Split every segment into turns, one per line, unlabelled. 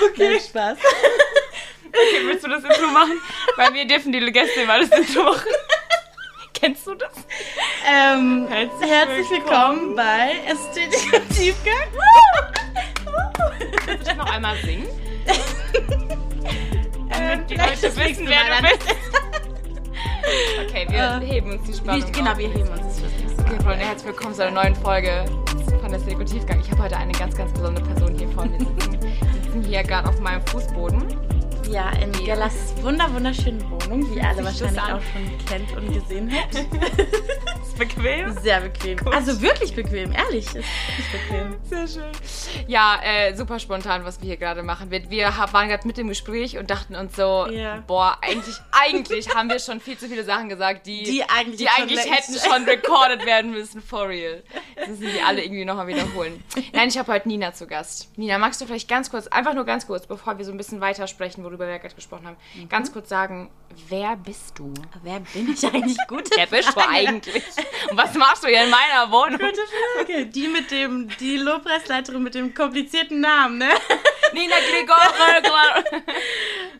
Okay. Nein, Spaß.
Okay, willst du das Intro machen? Weil wir dürfen die Gäste immer das Intro machen. Kennst du das?
Ähm, herzlich, herzlich willkommen, willkommen bei Ästhetik und Tiefgang.
Kannst du das noch einmal singen? Damit die Leute wissen, wer du bist. Okay, wir uh, heben uns die Spannung.
Wie, genau, wir heben uns das
Okay, Freunde, herzlich willkommen zu einer neuen Folge von der Tiefgang. Ich habe heute eine ganz, ganz besondere Person hier vor mir sitzen. Sitzen hier gerade auf meinem Fußboden
ja, in Gellas wunder wunderschönen Wohnung, die alle wahrscheinlich auch schon kennt und gesehen habt.
ist bequem?
Sehr bequem. Gut. Also wirklich bequem, ehrlich. Ist bequem.
Sehr schön. Ja, äh, super spontan, was wir hier gerade machen. Wir, wir waren gerade mit dem Gespräch und dachten uns so, yeah. boah, eigentlich, eigentlich haben wir schon viel zu viele Sachen gesagt, die,
die eigentlich,
die eigentlich hätten schon recorded werden müssen, for real. Jetzt müssen die alle irgendwie nochmal wiederholen. Nein, ich habe heute Nina zu Gast. Nina, magst du vielleicht ganz kurz, einfach nur ganz kurz, bevor wir so ein bisschen weitersprechen, worüber worüber wir gerade gesprochen haben, mhm. ganz kurz sagen, wer bist du?
Wer bin ich eigentlich? Gute
Wer bist du eigentlich? Und was machst du hier in meiner Wohnung?
Gute Frage. Die mit dem, die Lobpreisleiterin mit dem komplizierten Namen, ne?
Nina Gligorov.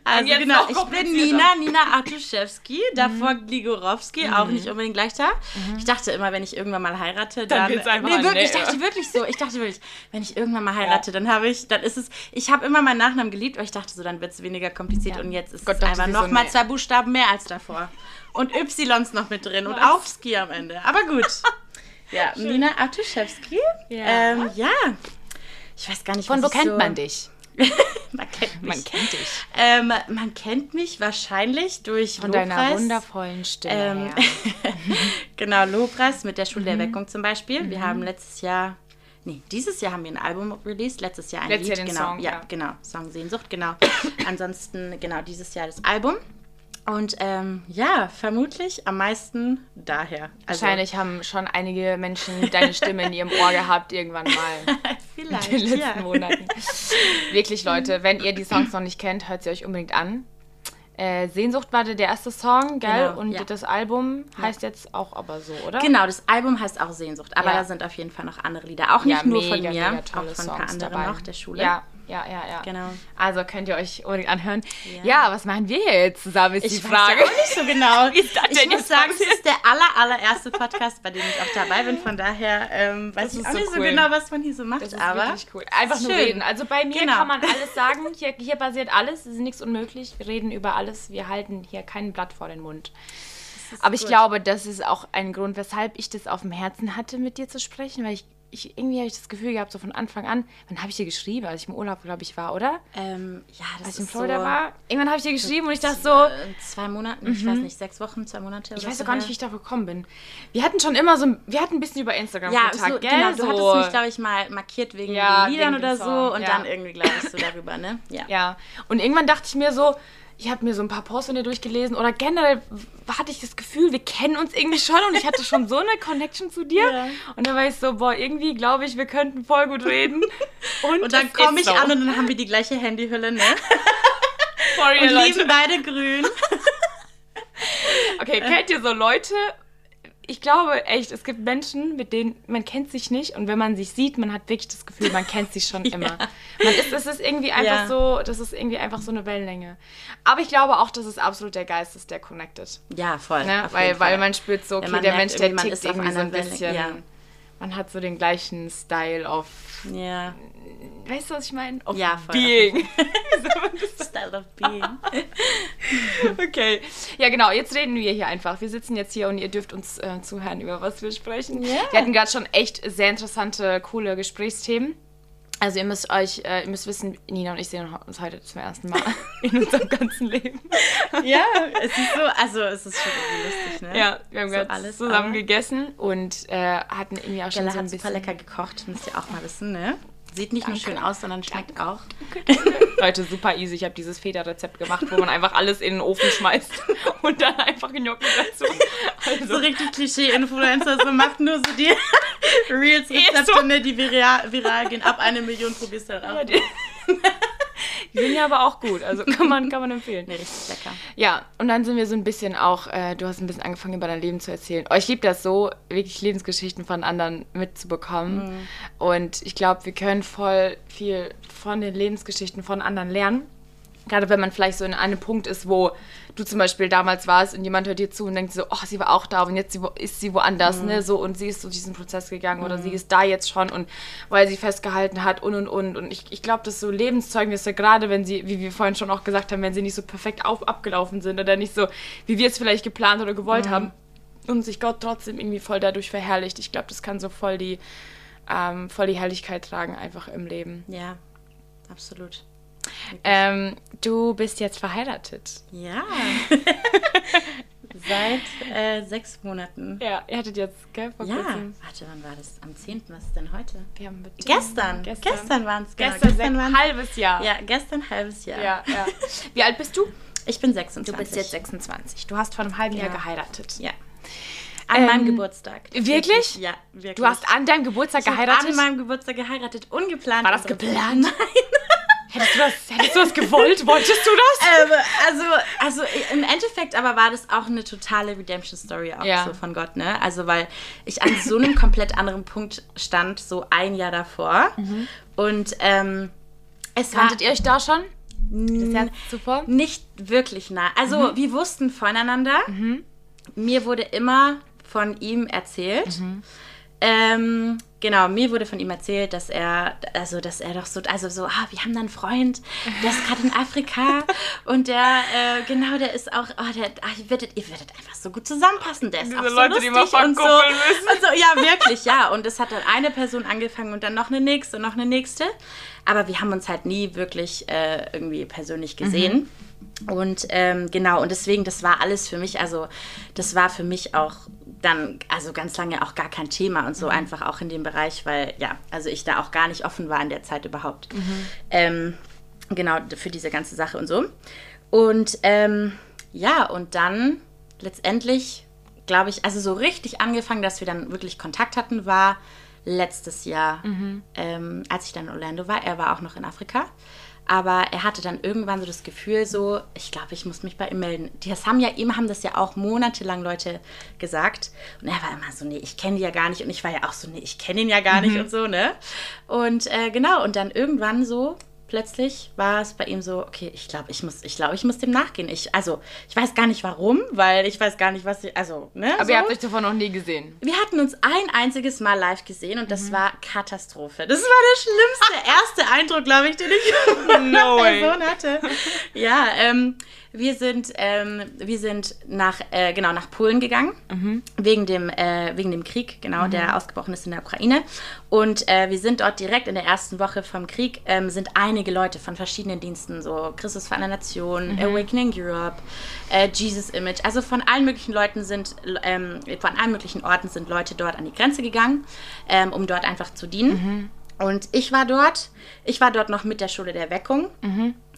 also genau, ich bin Nina, Nina Artuszewski, davor mhm. Gligorowski, mhm. auch nicht unbedingt gleich da. Mhm. Ich dachte immer, wenn ich irgendwann mal heirate, dann...
dann
nee, wirklich, ich dachte wirklich so. Ich dachte wirklich, wenn ich irgendwann mal heirate, ja. dann habe ich, dann ist es, ich habe immer meinen Nachnamen geliebt, aber ich dachte so, dann wird es weniger kompliziert ja. und jetzt ist Gott, es einfach nochmal so zwei Buchstaben mehr als davor. Und Ys noch mit drin Was? und auch Ski am Ende. Aber gut. ja, Schön. Nina Artuszewski. Ja. Ähm, ja. Ich weiß gar nicht,
Von wo kennt so man dich?
man kennt mich.
Man kennt dich.
Ähm, man kennt mich wahrscheinlich durch
Von Lobpreis. deiner wundervollen Stimme ähm,
genau, Lobpreis mit der Schule mhm. der Weckung zum Beispiel. Mhm. Wir haben letztes Jahr Nee, dieses Jahr haben wir ein Album released, letztes Jahr ein
letztes
Lied.
Jahr den
genau,
Song,
ja,
ja,
genau. Song Sehnsucht, genau. Ansonsten, genau, dieses Jahr das Album. Und ähm, ja, vermutlich am meisten daher.
Also, Wahrscheinlich haben schon einige Menschen deine Stimme in ihrem Ohr gehabt, irgendwann mal.
Vielleicht.
In den letzten
ja.
Monaten. Wirklich, Leute, wenn ihr die Songs noch nicht kennt, hört sie euch unbedingt an. Äh, Sehnsucht war der erste Song, gell? Genau, und ja. das Album heißt ja. jetzt auch aber so, oder?
Genau, das Album heißt auch Sehnsucht. Aber ja. da sind auf jeden Fall noch andere Lieder. Auch nicht nur mega, von mir, auch von ein paar anderen dabei. noch, der Schule.
Ja, ja, ja, ja.
Genau.
Also könnt ihr euch unbedingt anhören. Ja, ja was machen wir hier jetzt zusammen, ist
ich
die Frage.
Ich weiß auch nicht so genau. Wie ist das ich muss sagen, es ist der aller, allererste Podcast, bei dem ich auch dabei bin. Von daher ähm, weiß ich auch so nicht cool. so genau, was man hier so macht.
Das ist
aber
wirklich cool. Einfach schön. nur reden. Also bei mir genau. kann man alles sagen. Hier, hier basiert alles. Es ist nichts unmöglich. Wir reden über alles. Wir halten hier kein Blatt vor den Mund. Aber ich gut. glaube, das ist auch ein Grund, weshalb ich das auf dem Herzen hatte, mit dir zu sprechen, weil ich ich, irgendwie habe ich das Gefühl gehabt, so von Anfang an, wann habe ich dir geschrieben, als ich im Urlaub, glaube ich, war, oder?
Ähm, ja, das
als
ich in
Florida
so
war. Irgendwann habe ich dir geschrieben und ich dachte so.
Zwei Monaten, mhm. ich weiß nicht, sechs Wochen, zwei Monate.
Ich weiß so gar nicht, wie ich darauf gekommen bin. Wir hatten schon immer so, wir hatten ein bisschen über Instagram
ja,
Kontakt,
so,
gell?
Genau,
du
so. hattest mich, glaube ich, mal markiert wegen ja, den Liedern wegen oder so und ja. dann irgendwie, glaube ich, so darüber, ne?
Ja. ja. Und irgendwann dachte ich mir so, ich habe mir so ein paar Posts von dir durchgelesen oder generell hatte ich das Gefühl, wir kennen uns irgendwie schon und ich hatte schon so eine Connection zu dir. Ja. Und dann war ich so, boah, irgendwie glaube ich, wir könnten voll gut reden.
Und, und dann komme ich so. an und dann haben wir die gleiche Handyhülle, ne?
Sorry,
und
Leute.
lieben beide grün.
Okay, kennt ihr so Leute, ich glaube echt, es gibt Menschen, mit denen man kennt sich nicht und wenn man sich sieht, man hat wirklich das Gefühl, man kennt sich schon immer. ja. Man ist, es ist irgendwie einfach ja. so, das ist irgendwie einfach so eine Wellenlänge. Aber ich glaube auch, dass es absolut der Geist ist, der connected.
Ja, voll.
Ne? Weil, weil man spürt so, okay, der Mensch, der tickt irgendwie so ein bisschen. Ja. Man hat so den gleichen Style of.
Ja.
Weißt du, was ich meine?
Of ja, voll.
Being.
Style of being.
okay. Ja, genau. Jetzt reden wir hier einfach. Wir sitzen jetzt hier und ihr dürft uns äh, zuhören, über was wir sprechen.
Yeah.
Wir hatten gerade schon echt sehr interessante, coole Gesprächsthemen. Also ihr müsst euch, äh, ihr müsst wissen, Nina und ich sehen uns heute zum ersten Mal in unserem ganzen Leben.
ja, es ist so, also es ist schon lustig, ne?
Ja, wir haben so gerade alles zusammen gegessen und äh, hatten irgendwie auch schon
Gella
so ein
hat
bisschen...
super lecker gekocht, müsst ihr auch mal wissen, ne? Sieht nicht Danke. nur schön aus, sondern schmeckt auch.
Leute, super easy. Ich habe dieses Federrezept gemacht, wo man einfach alles in den Ofen schmeißt und dann einfach Gnocchi dazu.
Also. So richtig Klischee-Influencer, so macht nur so die Reels-Rezepte, so. ne, die viral, viral, gehen. Ab eine Million probierst du dann auch. Ja,
Die sind ja aber auch gut, also kann man, kann man empfehlen. Nee, richtig lecker. Ja, und dann sind wir so ein bisschen auch, äh, du hast ein bisschen angefangen, über dein Leben zu erzählen. Oh, ich liebe das so, wirklich Lebensgeschichten von anderen mitzubekommen. Mhm. Und ich glaube, wir können voll viel von den Lebensgeschichten von anderen lernen. Gerade wenn man vielleicht so in einem Punkt ist, wo du zum Beispiel damals warst und jemand hört dir zu und denkt so, oh, sie war auch da und jetzt ist sie woanders, mhm. ne, so und sie ist so diesen Prozess gegangen mhm. oder sie ist da jetzt schon und weil sie festgehalten hat und und und und ich, ich glaube, dass so Lebenszeugnisse, gerade wenn sie, wie wir vorhin schon auch gesagt haben, wenn sie nicht so perfekt auf, abgelaufen sind oder nicht so, wie wir es vielleicht geplant oder gewollt mhm. haben und sich Gott trotzdem irgendwie voll dadurch verherrlicht, ich glaube, das kann so voll die, ähm, voll die Herrlichkeit tragen einfach im Leben.
Ja, absolut.
Ähm, du bist jetzt verheiratet.
Ja. Seit äh, sechs Monaten.
Ja, ihr hattet jetzt, gell,
vor ja. kurzem. Warte, wann war das? Am 10. Was ist denn heute?
Wir haben
gestern. Gestern, gestern waren es.
Genau. Gestern, gestern ein halbes Jahr.
Ja, gestern halbes Jahr.
Ja, ja. Wie alt bist du?
Ich bin 26.
Du bist jetzt 26. Du hast vor einem halben ja. Jahr geheiratet.
Ja. An ähm, meinem Geburtstag.
Wirklich?
Ja, wirklich.
Du hast an deinem Geburtstag
ich
geheiratet?
an meinem Geburtstag geheiratet. Ungeplant.
War das geplant? Nein. Hättest du das, hättest du das gewollt? Wolltest du das?
Ähm, also, also im Endeffekt aber war das auch eine totale Redemption-Story auch ja. so von Gott, ne? Also weil ich an so einem komplett anderen Punkt stand, so ein Jahr davor. Mhm. Und ähm,
es Kanntet ihr euch da schon?
Das Jahr zuvor? Nicht wirklich nah. Also mhm. wir wussten voneinander. Mhm. Mir wurde immer von ihm erzählt. Mhm. Ähm, genau, mir wurde von ihm erzählt, dass er, also dass er doch so, also so, ah, wir haben da einen Freund, der ist gerade in Afrika und der, äh, genau, der ist auch, oh, der, ach, ihr, werdet, ihr werdet einfach so gut zusammenpassen, der ist Diese auch so Leute, lustig die und so. Und so, ja, wirklich, ja. Und es hat dann eine Person angefangen und dann noch eine nächste und noch eine nächste. Aber wir haben uns halt nie wirklich äh, irgendwie persönlich gesehen. Mhm. Und ähm, genau, und deswegen, das war alles für mich, also das war für mich auch dann, also ganz lange auch gar kein Thema und so mhm. einfach auch in dem Bereich, weil ja, also ich da auch gar nicht offen war in der Zeit überhaupt. Mhm. Ähm, genau, für diese ganze Sache und so. Und ähm, ja, und dann letztendlich, glaube ich, also so richtig angefangen, dass wir dann wirklich Kontakt hatten, war letztes Jahr, mhm. ähm, als ich dann in Orlando war. Er war auch noch in Afrika. Aber er hatte dann irgendwann so das Gefühl, so, ich glaube, ich muss mich bei ihm melden. Das haben ja, ihm haben das ja auch monatelang Leute gesagt. Und er war immer so, nee, ich kenne die ja gar nicht. Und ich war ja auch so, nee, ich kenne ihn ja gar nicht mhm. und so, ne? Und äh, genau, und dann irgendwann so plötzlich war es bei ihm so, okay, ich glaube, ich muss, ich glaube, ich muss dem nachgehen. Ich, also, ich weiß gar nicht warum, weil ich weiß gar nicht, was ich, also, ne?
Aber
so.
ihr habt euch davon noch nie gesehen.
Wir hatten uns ein einziges Mal live gesehen und das mhm. war Katastrophe. Das war der schlimmste erste Eindruck, glaube ich, den ich no von einer Person hatte. Ja, ähm, wir sind, ähm, wir sind nach, äh, genau, nach Polen gegangen, mhm. wegen, dem, äh, wegen dem Krieg, genau, mhm. der ausgebrochen ist in der Ukraine. Und äh, wir sind dort direkt in der ersten Woche vom Krieg, ähm, sind einige Leute von verschiedenen Diensten, so Christus für eine Nation, mhm. Awakening Europe, äh, Jesus Image, also von allen möglichen Leuten sind, ähm, von allen möglichen Orten sind Leute dort an die Grenze gegangen, ähm, um dort einfach zu dienen. Mhm. Und ich war dort, ich war dort noch mit der Schule der Weckung.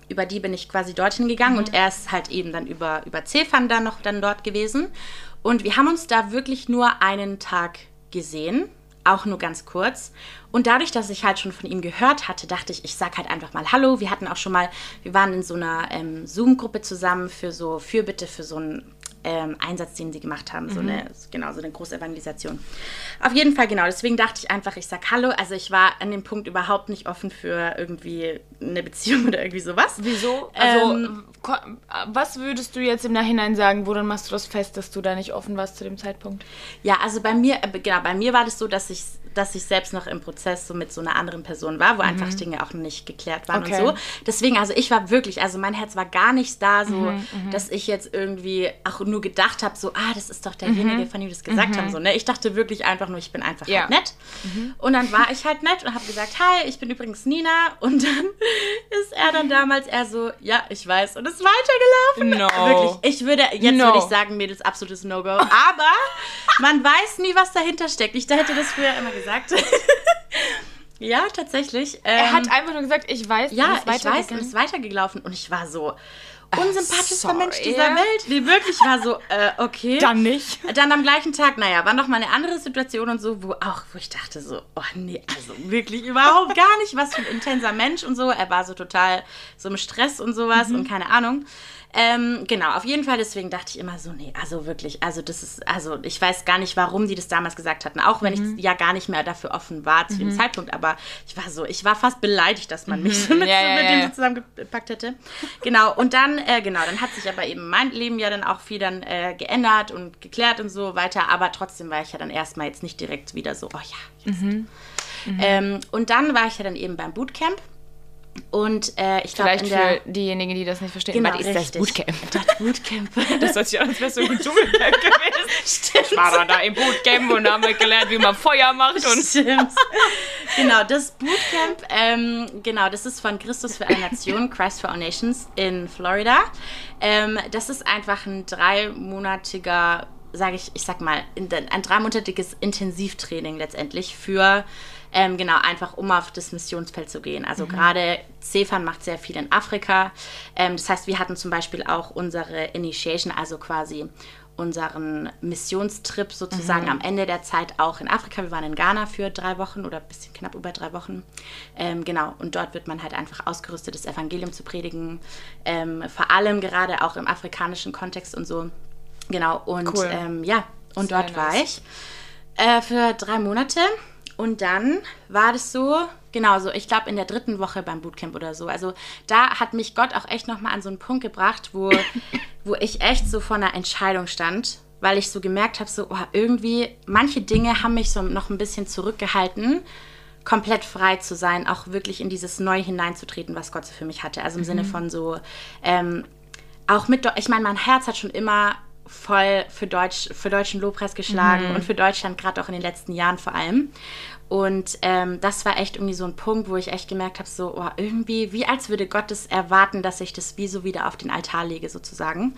Über die bin ich quasi dorthin gegangen mhm. und er ist halt eben dann über, über Cefan dann noch dann dort gewesen. Und wir haben uns da wirklich nur einen Tag gesehen, auch nur ganz kurz. Und dadurch, dass ich halt schon von ihm gehört hatte, dachte ich, ich sag halt einfach mal Hallo. Wir hatten auch schon mal, wir waren in so einer ähm, Zoom-Gruppe zusammen für so Fürbitte für so ein ähm, Einsatz, den sie gemacht haben. Mhm. So eine, genau, so eine große Evangelisation. Auf jeden Fall, genau. Deswegen dachte ich einfach, ich sag Hallo. Also ich war an dem Punkt überhaupt nicht offen für irgendwie eine Beziehung oder irgendwie sowas.
Wieso? Also, ähm, was würdest du jetzt im Nachhinein sagen? Woran machst du das fest, dass du da nicht offen warst zu dem Zeitpunkt?
Ja, also bei mir, äh, genau, bei mir war das so, dass ich dass ich selbst noch im Prozess so mit so einer anderen Person war, wo mhm. einfach Dinge auch nicht geklärt waren okay. und so. Deswegen, also ich war wirklich, also mein Herz war gar nicht da, so, mhm, mhm. dass ich jetzt irgendwie auch nur gedacht habe, so, ah, das ist doch derjenige, mhm. von dem das gesagt haben. Mhm. So, ne? Ich dachte wirklich einfach nur, ich bin einfach ja. halt nett. Und dann war ich halt nett und habe gesagt, hi, ich bin übrigens Nina. Und dann ist er dann damals eher so, ja, ich weiß. Und ist weitergelaufen. No. Wirklich, ich würde, jetzt no. würde ich sagen, Mädels, absolutes No-Go. Aber man weiß nie, was dahinter steckt. Ich hätte das früher immer gesagt gesagt. ja, tatsächlich.
Ähm, er hat ähm, einfach nur gesagt, ich weiß,
ja, ich weiß und ist weitergelaufen. Und ich war so, unsympathischster Mensch dieser Welt. Wie wirklich war so, äh, okay.
Dann nicht.
Dann am gleichen Tag, naja, war noch mal eine andere Situation und so, wo auch, wo ich dachte so, oh nee, also wirklich überhaupt gar nicht, was für ein intenser Mensch und so. Er war so total so im Stress und sowas mhm. und keine Ahnung. Ähm, genau, auf jeden Fall, deswegen dachte ich immer so, nee, also wirklich, also das ist, also ich weiß gar nicht, warum die das damals gesagt hatten, auch wenn mhm. ich ja gar nicht mehr dafür offen war zu mhm. dem Zeitpunkt, aber ich war so, ich war fast beleidigt, dass man mich mhm. mit, ja, ja, mit dem so zusammengepackt hätte. Genau, und dann, äh, genau, dann hat sich aber eben mein Leben ja dann auch viel dann äh, geändert und geklärt und so weiter, aber trotzdem war ich ja dann erstmal jetzt nicht direkt wieder so, oh ja, jetzt. Mhm. Mhm. Ähm, und dann war ich ja dann eben beim Bootcamp und äh, ich glaube,
Vielleicht für diejenigen, die das nicht verstehen,
genau, was ist das Bootcamp?
Das Bootcamp. das hört sich an, als wäre so ein Dschungelcamp gewesen. Stimmt. Ich war dann da im Bootcamp und haben gelernt, wie man Feuer macht. Und
Stimmt. genau, das Bootcamp, ähm, genau, das ist von Christus für eine Nation, Christ for All Nations in Florida. Ähm, das ist einfach ein dreimonatiger, sage ich, ich sag mal, ein dreimonatiges Intensivtraining letztendlich für ähm, genau, einfach um auf das Missionsfeld zu gehen. Also mhm. gerade Cefan macht sehr viel in Afrika. Ähm, das heißt, wir hatten zum Beispiel auch unsere Initiation, also quasi unseren Missionstrip sozusagen mhm. am Ende der Zeit auch in Afrika. Wir waren in Ghana für drei Wochen oder ein bisschen knapp über drei Wochen. Ähm, genau, und dort wird man halt einfach ausgerüstet, das Evangelium zu predigen. Ähm, vor allem gerade auch im afrikanischen Kontext und so. Genau, und cool. ähm, ja, und Sehr dort nice. war ich äh, für drei Monate. Und dann war das so, genau so, ich glaube in der dritten Woche beim Bootcamp oder so. Also da hat mich Gott auch echt nochmal an so einen Punkt gebracht, wo, wo ich echt so vor einer Entscheidung stand, weil ich so gemerkt habe, so oh, irgendwie, manche Dinge haben mich so noch ein bisschen zurückgehalten, komplett frei zu sein, auch wirklich in dieses Neue hineinzutreten, was Gott so für mich hatte. Also im mhm. Sinne von so, ähm, auch mit, ich meine, mein Herz hat schon immer voll für, Deutsch, für deutschen Lobpreis geschlagen mhm. und für Deutschland, gerade auch in den letzten Jahren vor allem. Und ähm, das war echt irgendwie so ein Punkt, wo ich echt gemerkt habe, so oh, irgendwie, wie als würde Gott es erwarten, dass ich das wie so wieder auf den Altar lege, sozusagen. Mhm.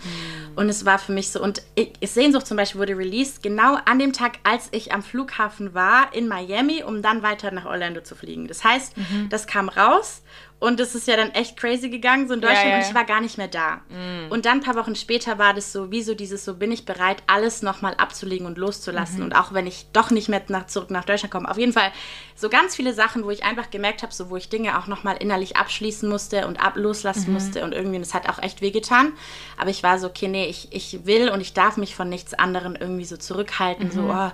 Und es war für mich so, und ich, Sehnsucht zum Beispiel wurde released genau an dem Tag, als ich am Flughafen war in Miami, um dann weiter nach Orlando zu fliegen. Das heißt, mhm. das kam raus und es ist ja dann echt crazy gegangen, so in Deutschland, ja, ja, ja. und ich war gar nicht mehr da. Mhm. Und dann ein paar Wochen später war das so, wie so dieses, so bin ich bereit, alles nochmal abzulegen und loszulassen. Mhm. Und auch wenn ich doch nicht mehr nach, zurück nach Deutschland komme. Auf jeden Fall so ganz viele Sachen, wo ich einfach gemerkt habe, so wo ich Dinge auch nochmal innerlich abschließen musste und ab loslassen mhm. musste. Und irgendwie, das hat auch echt wehgetan. Aber ich war so, okay, nee, ich, ich will und ich darf mich von nichts anderem irgendwie so zurückhalten. So, mhm. oh,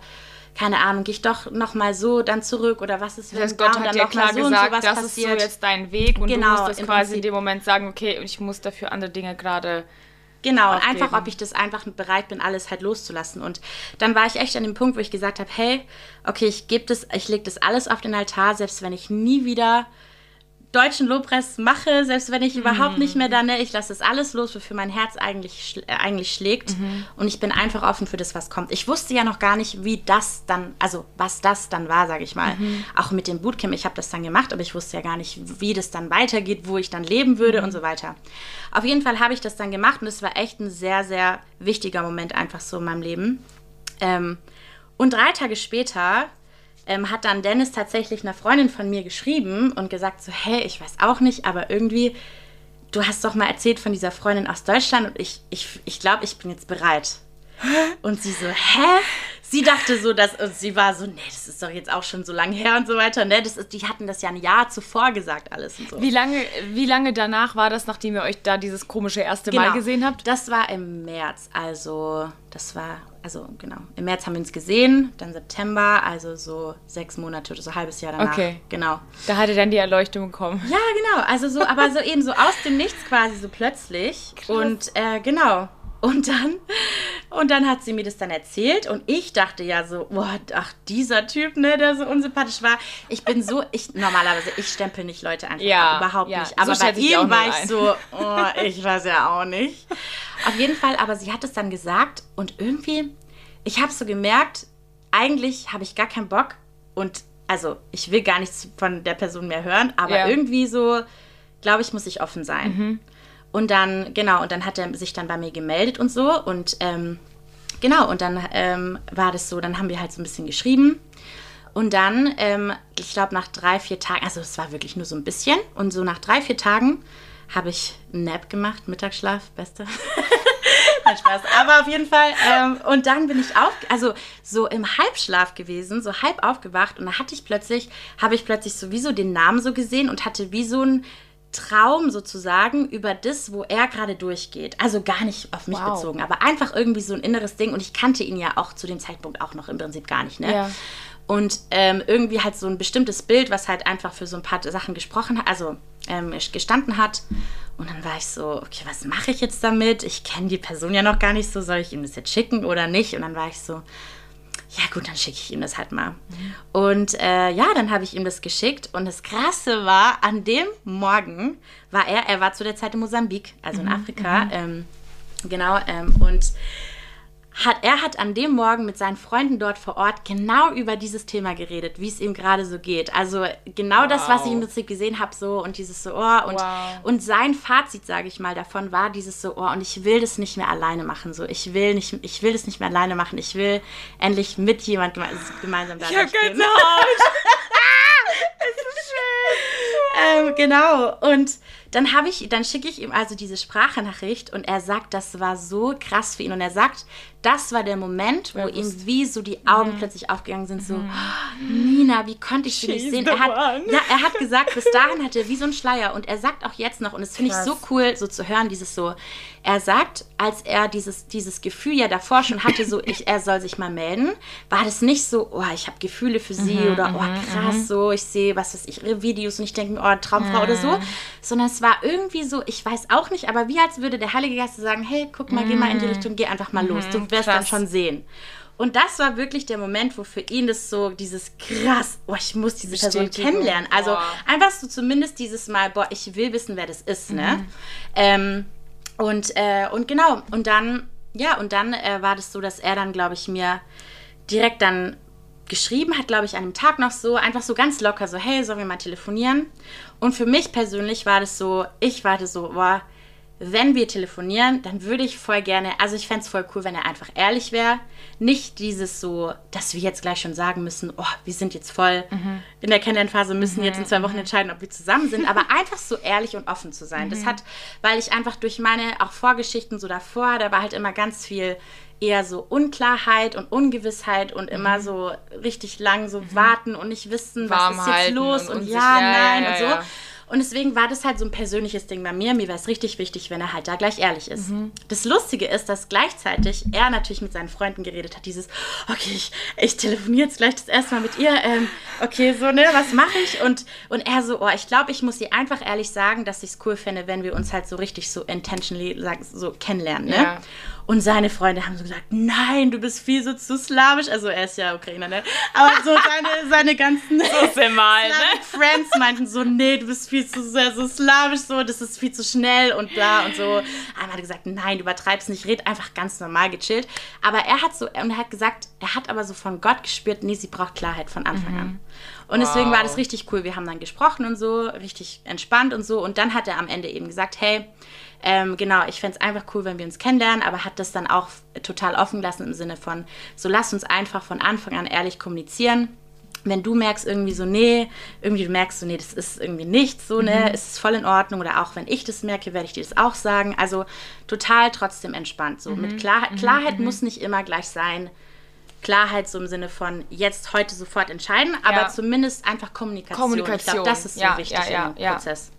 keine Ahnung, gehe ich doch noch mal so dann zurück oder was ist,
wenn das heißt, Gott hat dir klar so gesagt, das passiert. ist so jetzt dein Weg und genau, du musst das quasi in dem Moment sagen, okay, ich muss dafür andere Dinge gerade
Genau, und einfach, ob ich das einfach bereit bin, alles halt loszulassen. Und dann war ich echt an dem Punkt, wo ich gesagt habe, hey, okay, ich gebe das, ich lege das alles auf den Altar, selbst wenn ich nie wieder deutschen Lobpreis mache, selbst wenn ich mhm. überhaupt nicht mehr da, ne, ich lasse das alles los, wofür mein Herz eigentlich, äh, eigentlich schlägt. Mhm. Und ich bin einfach offen für das, was kommt. Ich wusste ja noch gar nicht, wie das dann, also was das dann war, sage ich mal. Mhm. Auch mit dem Bootcamp, ich habe das dann gemacht, aber ich wusste ja gar nicht, wie das dann weitergeht, wo ich dann leben würde mhm. und so weiter. Auf jeden Fall habe ich das dann gemacht und es war echt ein sehr, sehr wichtiger Moment einfach so in meinem Leben. Ähm, und drei Tage später ähm, hat dann Dennis tatsächlich einer Freundin von mir geschrieben und gesagt so, hey, ich weiß auch nicht, aber irgendwie, du hast doch mal erzählt von dieser Freundin aus Deutschland und ich, ich, ich glaube, ich bin jetzt bereit. Und sie so, hä? Sie dachte so, dass, und sie war so, nee, das ist doch jetzt auch schon so lange her und so weiter, ne? Das ist, die hatten das ja ein Jahr zuvor gesagt, alles und so.
Wie lange, wie lange danach war das, nachdem ihr euch da dieses komische erste genau, Mal gesehen habt?
Das war im März, also das war also genau, im März haben wir uns gesehen, dann September, also so sechs Monate oder so ein halbes Jahr danach. Okay. Genau.
Da hatte dann die Erleuchtung bekommen.
Ja, genau. Also so, aber so eben so aus dem Nichts quasi so plötzlich. Krass. Und äh, genau. Und dann, und dann hat sie mir das dann erzählt und ich dachte ja so, boah, ach, dieser Typ, ne, der so unsympathisch war. Ich bin so, ich, normalerweise, ich stempel nicht Leute einfach ja, überhaupt ja. nicht. Aber so bei ihm war ich so, oh, ich weiß ja auch nicht. Auf jeden Fall, aber sie hat es dann gesagt und irgendwie, ich habe so gemerkt, eigentlich habe ich gar keinen Bock und also ich will gar nichts von der Person mehr hören, aber ja. irgendwie so, glaube ich, muss ich offen sein. Mhm. Und dann, genau, und dann hat er sich dann bei mir gemeldet und so. Und ähm, genau, und dann ähm, war das so, dann haben wir halt so ein bisschen geschrieben. Und dann, ähm, ich glaube, nach drei, vier Tagen, also es war wirklich nur so ein bisschen, und so nach drei, vier Tagen habe ich einen Nap gemacht, Mittagsschlaf, beste. Nein, Spaß. Aber auf jeden Fall. Ähm, und dann bin ich auf, also so im Halbschlaf gewesen, so halb aufgewacht. Und da hatte ich plötzlich, habe ich plötzlich sowieso den Namen so gesehen und hatte wie so ein Traum sozusagen über das, wo er gerade durchgeht. Also gar nicht auf mich wow. bezogen, aber einfach irgendwie so ein inneres Ding. Und ich kannte ihn ja auch zu dem Zeitpunkt auch noch im Prinzip gar nicht. Ne? Ja. Und ähm, irgendwie halt so ein bestimmtes Bild, was halt einfach für so ein paar Sachen gesprochen hat, also ähm, gestanden hat. Und dann war ich so, okay, was mache ich jetzt damit? Ich kenne die Person ja noch gar nicht so, soll ich ihm das jetzt schicken oder nicht? Und dann war ich so, ja gut, dann schicke ich ihm das halt mal. Und äh, ja, dann habe ich ihm das geschickt. Und das Krasse war, an dem Morgen war er, er war zu der Zeit in Mosambik, also in mhm. Afrika. Mhm. Ähm, genau, ähm, und hat, er hat an dem Morgen mit seinen Freunden dort vor Ort genau über dieses Thema geredet, wie es ihm gerade so geht. Also genau wow. das, was ich im Prinzip gesehen habe, so und dieses so, oh, und, wow. und sein Fazit, sage ich mal, davon war dieses so, oh, und ich will das nicht mehr alleine machen. So, ich will nicht, ich will das nicht mehr alleine machen. Ich will endlich mit jemand gemeinsam da Ich habe keine Haut. Schön. ähm, genau. Und dann habe ich, dann schicke ich ihm also diese Sprachnachricht und er sagt, das war so krass für ihn. Und er sagt, das war der Moment, wo ihm wie so die Augen mhm. plötzlich aufgegangen sind, so, oh, Nina, wie konnte ich dich nicht sehen? Er hat, ja, er hat gesagt, bis dahin hatte er wie so ein Schleier und er sagt auch jetzt noch, und das finde ich so cool, so zu hören, dieses so, er sagt, als er dieses, dieses Gefühl ja davor schon hatte, so, ich, er soll sich mal melden, war das nicht so, oh, ich habe Gefühle für sie mhm, oder, oh, mhm, krass, mhm. so, ich sehe, was weiß ich, Videos und ich denke mir, oh, Traumfrau oder so, sondern es war irgendwie so, ich weiß auch nicht, aber wie als würde der Heilige Geist sagen, hey, guck mal, geh mal in die Richtung, geh einfach mal los, du wirst dann schon sehen. Und das war wirklich der Moment, wo für ihn das so dieses krass, oh, ich muss diese Person kennenlernen. Also boah. einfach so zumindest dieses Mal, boah, ich will wissen, wer das ist, ne? Mhm. Ähm, und, äh, und genau, und dann, ja, und dann äh, war das so, dass er dann, glaube ich, mir direkt dann geschrieben hat, glaube ich, an dem Tag noch so, einfach so ganz locker, so, hey, sollen wir mal telefonieren? Und für mich persönlich war das so, ich warte so, boah, wenn wir telefonieren, dann würde ich voll gerne, also ich fände es voll cool, wenn er einfach ehrlich wäre. Nicht dieses so, dass wir jetzt gleich schon sagen müssen, oh, wir sind jetzt voll mhm. in der Kennenlernphase, müssen mhm. jetzt in zwei Wochen entscheiden, ob wir zusammen sind, aber einfach so ehrlich und offen zu sein. Mhm. Das hat, weil ich einfach durch meine auch Vorgeschichten so davor, da war halt immer ganz viel eher so Unklarheit und Ungewissheit und immer mhm. so richtig lang so mhm. warten und nicht wissen, was ist jetzt los und, und ja, nein ja, ja, und so. Und deswegen war das halt so ein persönliches Ding bei mir. Mir wäre es richtig wichtig, wenn er halt da gleich ehrlich ist. Mhm. Das Lustige ist, dass gleichzeitig er natürlich mit seinen Freunden geredet hat. Dieses, okay, ich, ich telefoniere jetzt gleich das erste Mal mit ihr. Ähm, okay, so, ne, was mache ich? Und, und er so, oh, ich glaube, ich muss ihr einfach ehrlich sagen, dass ich es cool fände, wenn wir uns halt so richtig so intentionally so kennenlernen, ne? Ja. Und seine Freunde haben so gesagt, nein, du bist viel so zu slawisch. Also er ist ja Ukrainer, ne? Aber so seine, seine ganzen so mal, ne? Friends meinten so, nee, du bist viel zu sehr so slawisch, so, das ist viel zu schnell und da und so. Einmal hat gesagt, nein, du übertreibst nicht, red einfach ganz normal gechillt. Aber er hat so, und er hat gesagt, er hat aber so von Gott gespürt, nee, sie braucht Klarheit von Anfang mhm. an. Und wow. deswegen war das richtig cool. Wir haben dann gesprochen und so, richtig entspannt und so. Und dann hat er am Ende eben gesagt, hey, ähm, genau, ich fände es einfach cool, wenn wir uns kennenlernen, aber hat das dann auch total offen gelassen im Sinne von, so lass uns einfach von Anfang an ehrlich kommunizieren. Wenn du merkst irgendwie so, nee, irgendwie du merkst so, nee, das ist irgendwie nichts, so, ne, mhm. ist es voll in Ordnung oder auch wenn ich das merke, werde ich dir das auch sagen. Also total trotzdem entspannt, so. Mhm. Mit Klarheit, mhm. Klarheit mhm. muss nicht immer gleich sein, Klarheit so im Sinne von jetzt heute sofort entscheiden, aber ja. zumindest einfach Kommunikation. Kommunikation. Ich glaube, das ist so ja, wichtig ja, im Prozess.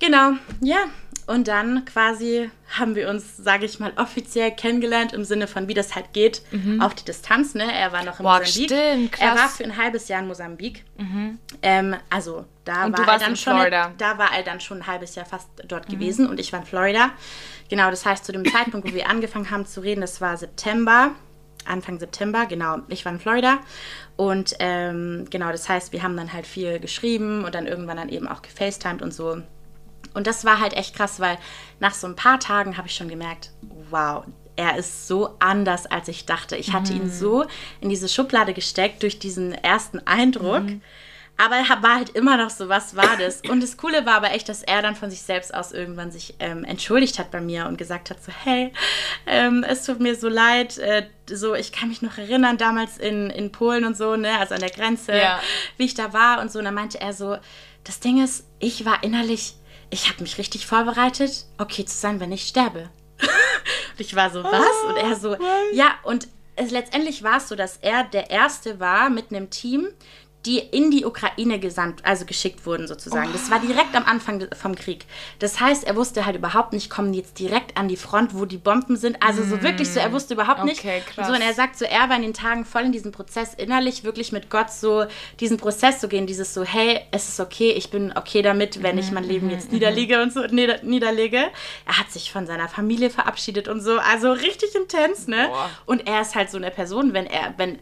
Genau, ja. Und dann quasi haben wir uns, sage ich mal, offiziell kennengelernt im Sinne von, wie das halt geht, mhm. auf die Distanz. Ne? Er war noch in Boah, Mosambik. Stimmt, krass. Er war für ein halbes Jahr in Mosambik. Mhm. Ähm, also da und war er dann schon, Florida. da war er dann schon ein halbes Jahr fast dort mhm. gewesen und ich war in Florida. Genau, das heißt, zu dem Zeitpunkt, wo wir angefangen haben zu reden, das war September. Anfang September, genau, ich war in Florida und ähm, genau, das heißt, wir haben dann halt viel geschrieben und dann irgendwann dann eben auch gefacetimed und so und das war halt echt krass, weil nach so ein paar Tagen habe ich schon gemerkt, wow, er ist so anders, als ich dachte. Ich hatte mhm. ihn so in diese Schublade gesteckt durch diesen ersten Eindruck. Mhm. Aber er war halt immer noch so, was war das? Und das Coole war aber echt, dass er dann von sich selbst aus irgendwann sich ähm, entschuldigt hat bei mir und gesagt hat so, hey, ähm, es tut mir so leid, äh, so, ich kann mich noch erinnern, damals in, in Polen und so, ne, also an der Grenze, ja. wie ich da war und so. Und dann meinte er so, das Ding ist, ich war innerlich ich habe mich richtig vorbereitet, okay zu sein, wenn ich sterbe. und ich war so, was? Und er so, ja, und es, letztendlich war es so, dass er der Erste war mit einem Team, die in die Ukraine gesandt, also geschickt wurden sozusagen. Oh. Das war direkt am Anfang vom Krieg. Das heißt, er wusste halt überhaupt nicht, kommen die jetzt direkt an die Front, wo die Bomben sind. Also so wirklich so, er mm. wusste überhaupt nicht. Okay, krass. So, und er sagt so, er war in den Tagen voll in diesem Prozess innerlich wirklich mit Gott so diesen Prozess zu gehen, dieses so, hey, es ist okay, ich bin okay damit, wenn ich mein Leben jetzt mhm, niederlege und so nieder, niederlege. Er hat sich von seiner Familie verabschiedet und so, also richtig intens, ne? Boah. Und er ist halt so eine Person, wenn er, wenn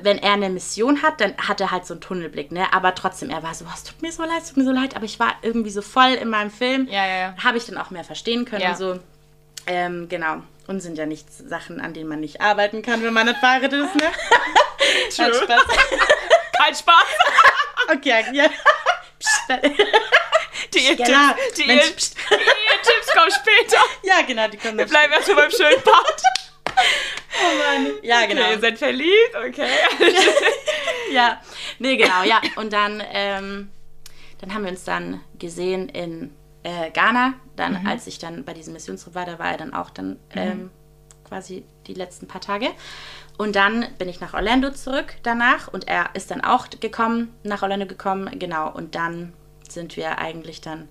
wenn er eine Mission hat, dann hat er halt so einen Tunnelblick, ne? Aber trotzdem, er war so, es tut mir so leid, es tut mir so leid, aber ich war irgendwie so voll in meinem Film. Ja, ja, ja. Habe ich dann auch mehr verstehen können und so. Ähm, genau. Und sind ja nicht Sachen, an denen man nicht arbeiten kann, wenn man nicht verheiratet ist, ne?
True. Spaß. Kein Spaß.
okay, ja.
Die Ehetipps genau. die Ehe kommen später.
Ja, genau, die kommen
Wir bleiben erstmal beim schönen Part.
Oh Mann. Ja, genau. Okay,
ihr seid verliebt, okay.
ja, nee, genau, ja. Und dann, ähm, dann haben wir uns dann gesehen in äh, Ghana. Dann, mhm. als ich dann bei diesem Missionstrip war, da war er dann auch dann mhm. ähm, quasi die letzten paar Tage. Und dann bin ich nach Orlando zurück danach und er ist dann auch gekommen, nach Orlando gekommen, genau. Und dann sind wir eigentlich dann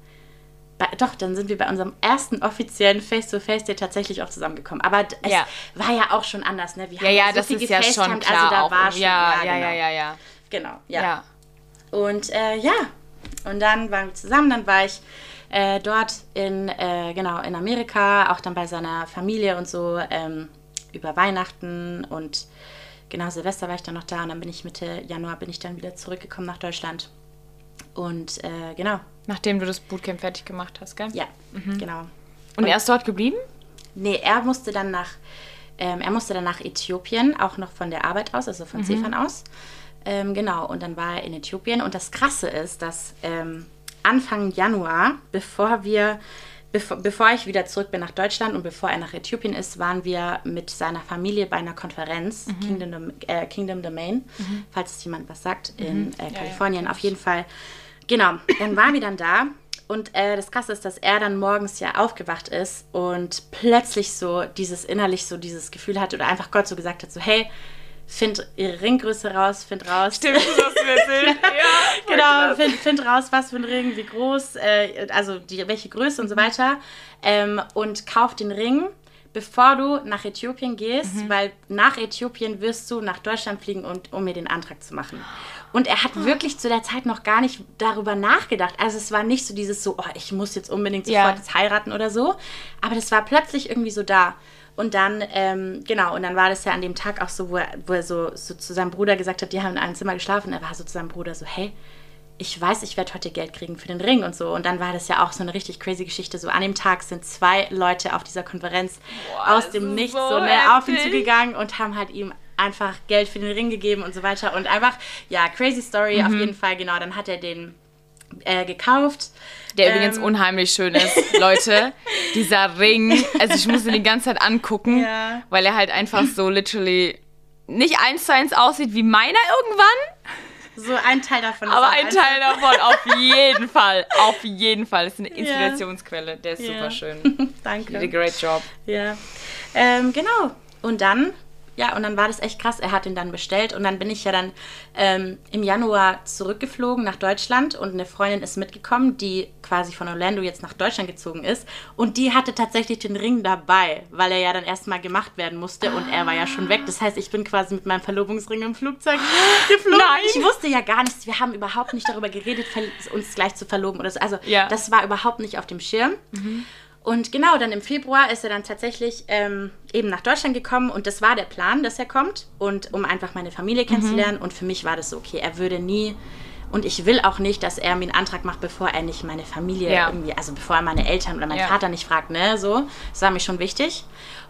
bei, doch, dann sind wir bei unserem ersten offiziellen Face-to-Face-Day tatsächlich auch zusammengekommen. Aber es ja. war ja auch schon anders, ne?
Wir ja, ja, so das ist ja schon also klar. Also da auch, war schon, ja, ja, ja, genau. ja, ja,
Genau, ja. ja. Und äh, ja, und dann waren wir zusammen, dann war ich äh, dort in, äh, genau, in Amerika, auch dann bei seiner Familie und so, ähm, über Weihnachten und genau, Silvester war ich dann noch da und dann bin ich Mitte Januar bin ich dann wieder zurückgekommen nach Deutschland. Und äh, genau,
Nachdem du das Bootcamp fertig gemacht hast, gell?
Ja, mhm. genau.
Und, Und er ist dort geblieben?
Nee, er musste dann nach, ähm, er musste dann nach Äthiopien, auch noch von der Arbeit aus, also von mhm. Aus. Ähm, genau, und dann war er in Äthiopien. Und das Krasse ist, dass ähm, Anfang Januar, bevor wir, bevor, bevor ich wieder zurück bin nach Deutschland und bevor er nach Äthiopien ist, waren wir mit seiner Familie bei einer Konferenz, mhm. Kingdom, äh, Kingdom Domain, mhm. falls es jemand was sagt, in mhm. äh, Kalifornien. Ja, ja. Auf jeden Fall Genau, dann waren wir dann da und äh, das Krasse ist, dass er dann morgens ja aufgewacht ist und plötzlich so dieses innerlich so dieses Gefühl hatte oder einfach Gott so gesagt hat, so hey, find ihre Ringgröße raus, find raus.
Stimmt, das hast du erzählt.
ja, genau, find, find, raus, was für ein Ring, wie groß, äh, also die, welche Größe und so weiter. Ähm, und kauf den Ring, bevor du nach Äthiopien gehst, mhm. weil nach Äthiopien wirst du nach Deutschland fliegen, und, um mir den Antrag zu machen. Und er hat wirklich zu der Zeit noch gar nicht darüber nachgedacht. Also es war nicht so dieses so, oh, ich muss jetzt unbedingt sofort ja. jetzt heiraten oder so. Aber das war plötzlich irgendwie so da. Und dann, ähm, genau, und dann war das ja an dem Tag auch so, wo er, wo er so, so zu seinem Bruder gesagt hat, die haben in einem Zimmer geschlafen. Er war so zu seinem Bruder so, hey, ich weiß, ich werde heute Geld kriegen für den Ring und so. Und dann war das ja auch so eine richtig crazy Geschichte. So an dem Tag sind zwei Leute auf dieser Konferenz Boah, aus dem Nichts so, so ne, auf ihn zugegangen und haben halt ihm einfach Geld für den Ring gegeben und so weiter. Und einfach, ja, crazy Story mhm. auf jeden Fall, genau. Dann hat er den äh, gekauft.
Der ähm, übrigens unheimlich schön ist, Leute. Dieser Ring, also ich muss ihn die ganze Zeit angucken, ja. weil er halt einfach so literally nicht eins zu eins aussieht wie meiner irgendwann.
So ein Teil davon.
Aber ein Teil davon, auf jeden Fall. Auf jeden Fall. Das ist eine Inspirationsquelle. Der ist yeah. super schön.
Danke.
You did a great job.
Ja. Ähm, genau. Und dann ja, und dann war das echt krass. Er hat ihn dann bestellt und dann bin ich ja dann ähm, im Januar zurückgeflogen nach Deutschland und eine Freundin ist mitgekommen, die quasi von Orlando jetzt nach Deutschland gezogen ist und die hatte tatsächlich den Ring dabei, weil er ja dann erstmal gemacht werden musste und er war ja schon weg. Das heißt, ich bin quasi mit meinem Verlobungsring im Flugzeug geflogen. Nein. Ich wusste ja gar nichts. Wir haben überhaupt nicht darüber geredet, uns gleich zu verloben oder so. Also ja. das war überhaupt nicht auf dem Schirm. Mhm. Und genau, dann im Februar ist er dann tatsächlich ähm, eben nach Deutschland gekommen und das war der Plan, dass er kommt und um einfach meine Familie kennenzulernen. Mhm. Und für mich war das so, okay, er würde nie und ich will auch nicht, dass er mir einen Antrag macht, bevor er nicht meine Familie ja. irgendwie, also bevor er meine Eltern oder meinen ja. Vater nicht fragt, ne, so. Das war mir schon wichtig.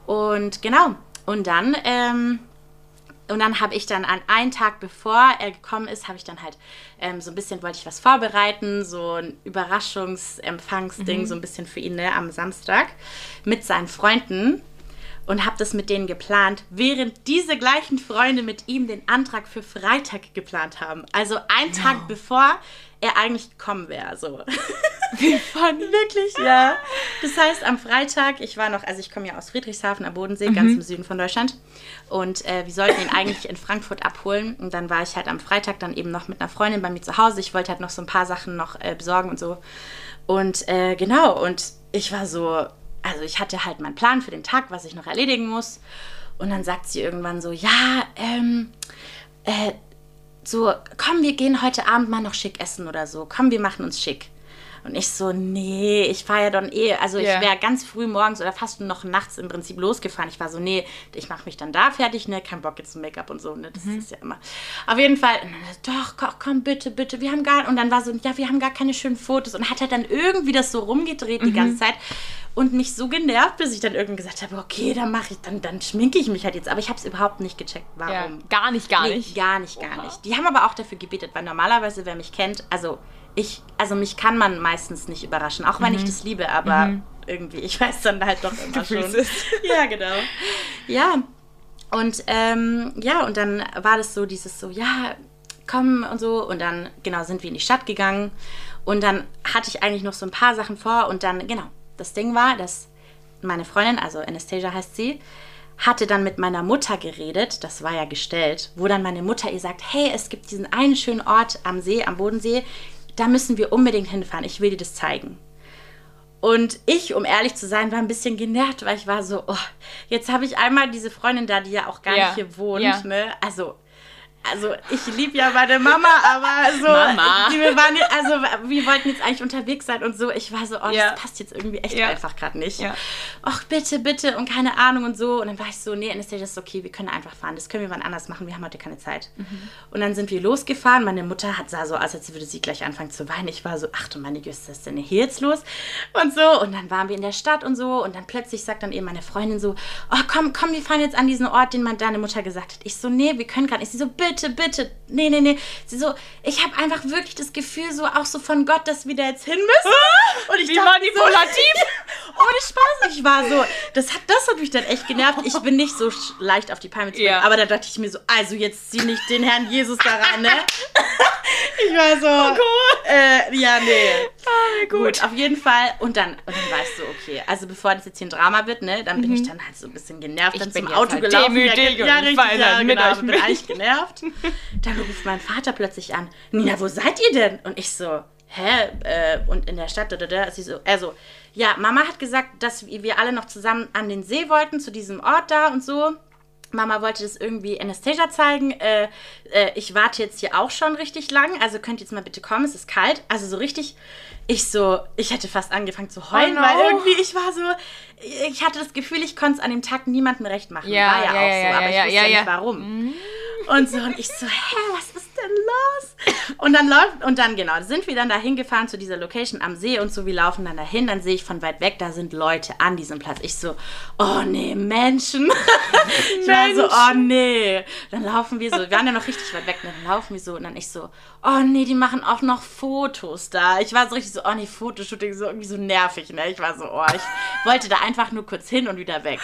Und genau. Und dann ähm, und dann habe ich dann an einen Tag bevor er gekommen ist, habe ich dann halt ähm, so ein bisschen, wollte ich was vorbereiten, so ein Überraschungsempfangsding, mhm. so ein bisschen für ihn ne, am Samstag mit seinen Freunden. und habe das mit denen geplant, während diese gleichen Freunde mit ihm den Antrag für Freitag geplant haben. Also ein Tag no. bevor er eigentlich gekommen wäre. So. Wie funny. Wirklich, ja. Das heißt, am Freitag, ich war noch, also ich komme ja aus Friedrichshafen am Bodensee, mhm. ganz im Süden von Deutschland. Und äh, wir sollten ihn eigentlich in Frankfurt abholen. Und dann war ich halt am Freitag dann eben noch mit einer Freundin bei mir zu Hause. Ich wollte halt noch so ein paar Sachen noch äh, besorgen und so. Und äh, genau, und ich war so, also ich hatte halt meinen Plan für den Tag, was ich noch erledigen muss. Und dann sagt sie irgendwann so, ja, ähm, äh, so, komm, wir gehen heute Abend mal noch schick essen oder so. Komm, wir machen uns schick. Und ich so, nee, ich fahre ja dann eh, also yeah. ich wäre ganz früh morgens oder fast noch nachts im Prinzip losgefahren. Ich war so, nee, ich mache mich dann da fertig, ne, kein Bock jetzt zum Make-up und so, ne, das mhm. ist ja immer. Auf jeden Fall, doch, komm, komm, bitte, bitte, wir haben gar, und dann war so, ja, wir haben gar keine schönen Fotos und hat halt dann irgendwie das so rumgedreht mhm. die ganze Zeit und mich so genervt, bis ich dann irgendwie gesagt habe, okay, dann mache ich, dann, dann schminke ich mich halt jetzt. Aber ich habe es überhaupt nicht gecheckt, warum. Ja,
gar nicht, gar
nee,
nicht.
Gar nicht, gar Oha. nicht. Die haben aber auch dafür gebetet, weil normalerweise, wer mich kennt, also ich, also mich kann man meistens nicht überraschen, auch wenn mhm. ich das liebe, aber mhm. irgendwie, ich weiß dann halt doch immer schon. Ja, genau. Ja. Und ähm, ja, und dann war das so dieses so, ja, komm und so. Und dann, genau, sind wir in die Stadt gegangen. Und dann hatte ich eigentlich noch so ein paar Sachen vor. Und dann, genau, das Ding war, dass meine Freundin, also Anastasia heißt sie, hatte dann mit meiner Mutter geredet, das war ja gestellt, wo dann meine Mutter ihr sagt, hey, es gibt diesen einen schönen Ort am See, am Bodensee, da müssen wir unbedingt hinfahren, ich will dir das zeigen. Und ich, um ehrlich zu sein, war ein bisschen genervt, weil ich war so, oh, jetzt habe ich einmal diese Freundin da, die ja auch gar ja. nicht hier wohnt, ja. ne? Also also ich liebe ja meine Mama, aber so, Mama. wir waren also wir wollten jetzt eigentlich unterwegs sein und so. Ich war so, oh, ja. das passt jetzt irgendwie echt ja. einfach gerade nicht. Ja. Och, bitte, bitte und keine Ahnung und so. Und dann war ich so, nee, Anastasia, das ist okay, wir können einfach fahren. Das können wir wann anders machen. Wir haben heute keine Zeit. Mhm. Und dann sind wir losgefahren. Meine Mutter hat sah so aus, als würde sie gleich anfangen zu weinen. Ich war so, ach du meine Güte, ist denn hier jetzt los? Und so. Und dann waren wir in der Stadt und so. Und dann plötzlich sagt dann eben meine Freundin so, oh komm, komm, wir fahren jetzt an diesen Ort, den deine Mutter gesagt hat. Ich so, nee, wir können gerade nicht. Sie so, bitte bitte, bitte. Nee, nee, nee. Sie so, ich habe einfach wirklich das Gefühl, so auch so von Gott, dass wir da jetzt hin müssen.
Und ich Wie manipulativ.
So, ohne Spaß. Ich war so, das hat, das hat mich dann echt genervt. Ich bin nicht so leicht auf die Palme zu bringen. Ja. Aber da dachte ich mir so, also jetzt zieh nicht den Herrn Jesus da rein, ne? ich war so, oh. Äh, ja, nee. Ah, gut. gut. auf jeden Fall. Und dann, und dann weißt du, okay, also bevor das jetzt hier ein Drama wird, ne, dann bin ich mhm. dann halt so ein bisschen genervt, ich dann bin zum Auto halt gelaufen. Demütig ja, ja, richtig, ja, genau, bin eigentlich genervt. Dann ruft mein Vater plötzlich an. Nina, wo seid ihr denn? Und ich so, hä? Äh, und in der Stadt, da, da, da. Sie so, also, ja, Mama hat gesagt, dass wir alle noch zusammen an den See wollten, zu diesem Ort da und so. Mama wollte das irgendwie Anastasia zeigen. Äh, äh, ich warte jetzt hier auch schon richtig lang. Also könnt ihr jetzt mal bitte kommen, es ist kalt. Also so richtig, ich so, ich hätte fast angefangen zu heulen, oh no. weil irgendwie ich war so, ich hatte das Gefühl, ich konnte es an dem Tag niemandem recht machen. Ja, war ja, ja auch ja, so, aber ja, ich wusste ja, nicht warum. Mhm. Und so, und ich so, hä, was ist denn los? Und dann läuft, und dann, genau, sind wir dann da hingefahren zu dieser Location am See und so, wir laufen dann dahin, dann sehe ich von weit weg, da sind Leute an diesem Platz. Ich so, oh nee, Menschen. ich war so, oh nee. Dann laufen wir so, wir waren ja noch richtig weit weg, dann laufen wir so, und dann ich so, oh nee, die machen auch noch Fotos da. Ich war so richtig so, oh nee, Fotoshooting, so irgendwie so nervig, ne? Ich war so, oh, ich wollte da einfach nur kurz hin und wieder weg.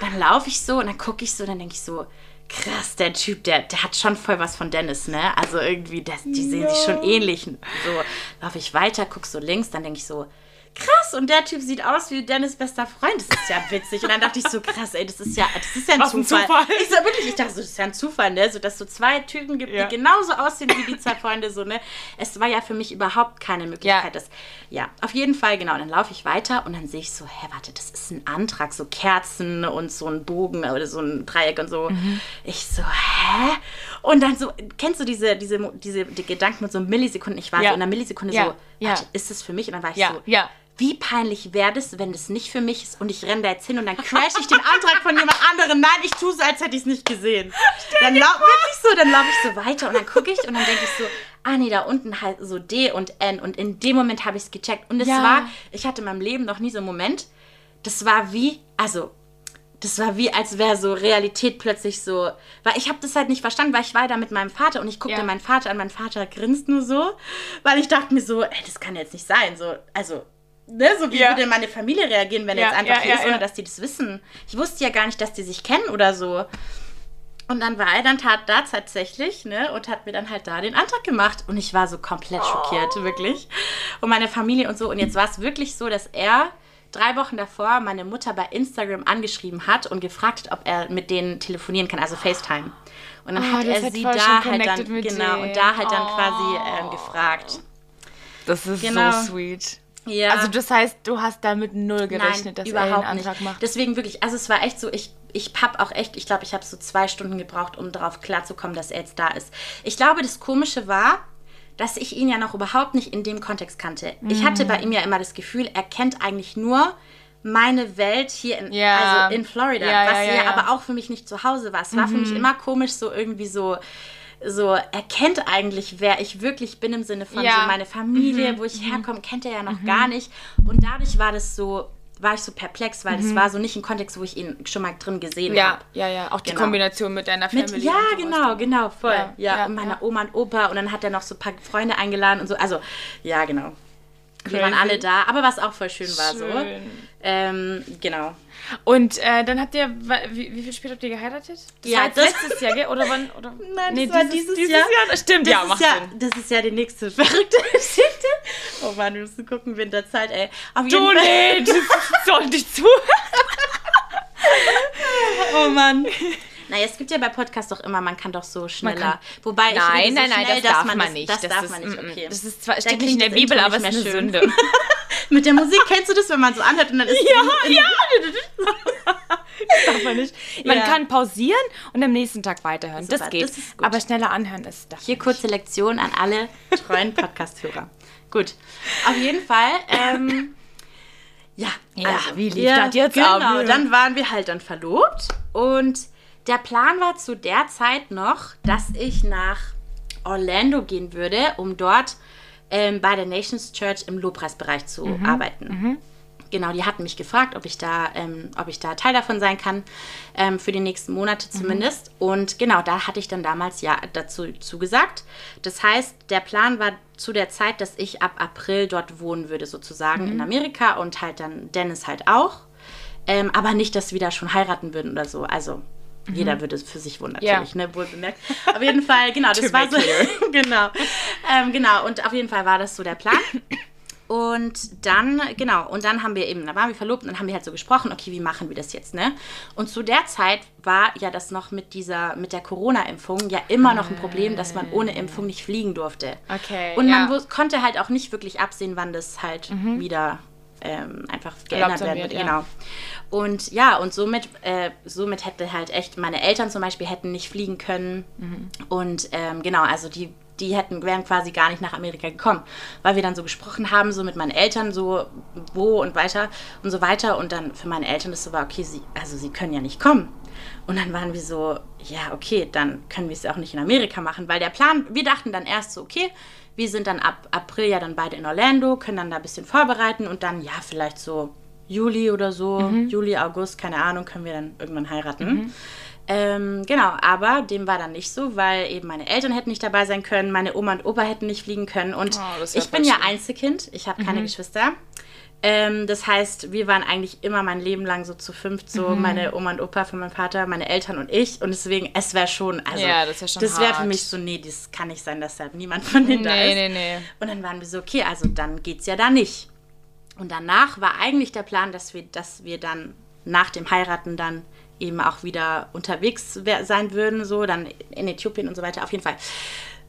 Dann laufe ich so und dann gucke ich so, dann denke ich so, krass, der Typ, der, der hat schon voll was von Dennis, ne? Also irgendwie, das, die sehen ja. sich schon ähnlich. So laufe ich weiter, guck so links, dann denke ich so, krass, und der Typ sieht aus wie Dennis bester Freund. Das ist ja witzig. Und dann dachte ich so, krass, ey, das ist ja, das ist ja ein Zufall. ein Zufall. Ich so, wirklich, ich dachte so, das ist ja ein Zufall, ne? So, dass so zwei Typen gibt, ja. die genauso aussehen wie die zwei Freunde, so, ne? Es war ja für mich überhaupt keine Möglichkeit. Ja, das, ja auf jeden Fall, genau. Dann laufe ich weiter und dann sehe ich so, hä, warte, das ist ein Antrag, so Kerzen und so ein Bogen oder so ein Dreieck und so. Mhm. Ich so, hä? Und dann so, kennst du diese, diese, diese die Gedanken mit so Millisekunden? Ich war ja. so in einer Millisekunde so, warte, ist das für mich? Und dann war ich so, ja wie peinlich wäre das, wenn das nicht für mich ist und ich renne da jetzt hin und dann crash ich den Antrag von jemand anderem. Nein, ich tue so, als hätte ich es nicht gesehen. Stell dann laufe ich so, dann laufe ich so weiter und dann gucke ich und dann denke ich so, ah nee, da unten halt so D und N und in dem Moment habe ich es gecheckt. Und es ja. war, ich hatte in meinem Leben noch nie so einen Moment, das war wie, also das war wie, als wäre so Realität plötzlich so. Weil ich habe das halt nicht verstanden, weil ich war da mit meinem Vater und ich guckte ja. meinen Vater an. Mein Vater grinst nur so, weil ich dachte mir so, ey, das kann jetzt nicht sein. So, also ne, so wie ja. würde meine Familie reagieren, wenn ja, jetzt einfach ja, hier ist, ohne dass die das wissen. Ich wusste ja gar nicht, dass die sich kennen oder so. Und dann war er dann tat da tatsächlich, ne, und hat mir dann halt da den Antrag gemacht. Und ich war so komplett schockiert, oh. wirklich. Und meine Familie und so. Und jetzt war es wirklich so, dass er drei Wochen davor meine Mutter bei Instagram angeschrieben hat und gefragt hat, ob er mit denen telefonieren kann, also FaceTime. Und dann oh, hat er sie da halt dann, genau, denen. und da halt dann oh. quasi ähm, gefragt.
Das ist genau. so sweet. Ja. Also das heißt, du hast damit null gerechnet, Nein, dass überhaupt er einen Antrag
macht. Deswegen wirklich, also es war echt so, ich ich habe auch echt, ich glaube, ich habe so zwei Stunden gebraucht, um darauf klarzukommen, dass er jetzt da ist. Ich glaube, das Komische war, dass ich ihn ja noch überhaupt nicht in dem Kontext kannte. Mhm. Ich hatte bei ihm ja immer das Gefühl, er kennt eigentlich nur meine Welt hier in, ja. also in Florida, ja, was ja, aber auch für mich nicht zu Hause war. Es war mhm. für mich mhm. immer komisch, so irgendwie so so er kennt eigentlich, wer ich wirklich bin im Sinne von ja. so meine Familie, mhm. wo ich mhm. herkomme, kennt er ja noch mhm. gar nicht. Und dadurch war das so, war ich so perplex, weil mhm. das war so nicht ein Kontext, wo ich ihn schon mal drin gesehen
ja,
habe.
Ja, ja, auch die genau. Kombination mit deiner Familie.
Mit, ja, genau, genau, voll. Ja, ja, ja und meiner. Oma und Opa und dann hat er noch so ein paar Freunde eingeladen und so. Also, ja, genau. Crazy. Wir waren alle da, aber was auch voll schön war schön. so. Ähm, genau.
Und äh, dann habt ihr, wie, wie viel später habt ihr geheiratet? Das ja, war das letztes Jahr, gell? Oder wann? Oder?
Nein, nee, das war dieses, dieses Jahr. Jahr.
Das stimmt, das ja, macht
ja,
Sinn.
Das ist ja die nächste verrückte Geschichte. Oh Mann, wir müssen gucken, Winterzeit, ey.
Auf jeden du, Fall. nee, das soll nicht zu.
oh Mann. Naja, es gibt ja bei Podcasts doch immer, man kann doch so schneller.
Wobei
nein,
ich nein, so nein,
schnell,
das darf
man,
nicht.
Das,
das
darf ist, man nicht, okay.
Das ist zwar, steht nicht in der Bibel, aber es ist eine Sünde.
Mit der Musik kennst du das, wenn man so anhört und dann ist
Ja, in, in, ja. das darf man nicht. Man ja. kann pausieren und am nächsten Tag weiterhören. Super, das geht. Das aber schneller anhören ist
das. Hier nicht. kurze Lektion an alle treuen Podcast-Hörer. gut. Auf jeden Fall. Ähm, ja,
ja also, wie lief ja, das jetzt
genau, ab? Genau, dann waren wir halt dann verlobt und der Plan war zu der Zeit noch, dass ich nach Orlando gehen würde, um dort ähm, bei der Nations Church im Lobpreisbereich zu mhm. arbeiten. Mhm. Genau, die hatten mich gefragt, ob ich da, ähm, ob ich da Teil davon sein kann, ähm, für die nächsten Monate mhm. zumindest. Mhm. Und genau, da hatte ich dann damals ja dazu zugesagt. Das heißt, der Plan war zu der Zeit, dass ich ab April dort wohnen würde, sozusagen in mhm. Amerika und halt dann Dennis halt auch. Ähm, aber nicht, dass wir da schon heiraten würden oder so. Also Mhm. Jeder würde es für sich wohnen, natürlich, ja. ne? Wohl bemerkt. Auf jeden Fall, genau, das war so. genau. Ähm, genau, und auf jeden Fall war das so der Plan. Und dann, genau, und dann haben wir eben, da waren wir verlobt und dann haben wir halt so gesprochen, okay, wie machen wir das jetzt, ne? Und zu der Zeit war ja das noch mit dieser, mit der Corona-Impfung ja immer noch ein Problem, dass man ohne Impfung nicht fliegen durfte.
Okay.
Und man ja. konnte halt auch nicht wirklich absehen, wann das halt mhm. wieder ähm, einfach geändert werden wird. Ja. Genau. Und ja, und somit, äh, somit hätte halt echt, meine Eltern zum Beispiel hätten nicht fliegen können. Mhm. Und ähm, genau, also die, die hätten, wären quasi gar nicht nach Amerika gekommen, weil wir dann so gesprochen haben, so mit meinen Eltern, so wo und weiter und so weiter. Und dann für meine Eltern ist so war, okay, sie, also sie können ja nicht kommen. Und dann waren wir so, ja, okay, dann können wir es ja auch nicht in Amerika machen, weil der Plan, wir dachten dann erst so, okay, wir sind dann ab April ja dann beide in Orlando, können dann da ein bisschen vorbereiten und dann, ja, vielleicht so Juli oder so, mhm. Juli, August, keine Ahnung, können wir dann irgendwann heiraten. Mhm. Ähm, genau, aber dem war dann nicht so, weil eben meine Eltern hätten nicht dabei sein können, meine Oma und Opa hätten nicht fliegen können und oh, ich bin ja Einzelkind, ich habe keine mhm. Geschwister. Ähm, das heißt, wir waren eigentlich immer mein Leben lang so zu fünft, so mhm. meine Oma und Opa von meinem Vater, meine Eltern und ich. Und deswegen, es wäre schon, also
ja, das, wär
wäre für mich so, nee, das kann nicht sein, dass halt niemand von denen nee, da ist. Nee, nee. Und dann waren wir so, okay, also dann geht's ja da nicht. Und danach war eigentlich der Plan, dass wir, dass wir dann nach dem Heiraten dann eben auch wieder unterwegs sein würden, so dann in Äthiopien und so weiter. Auf jeden Fall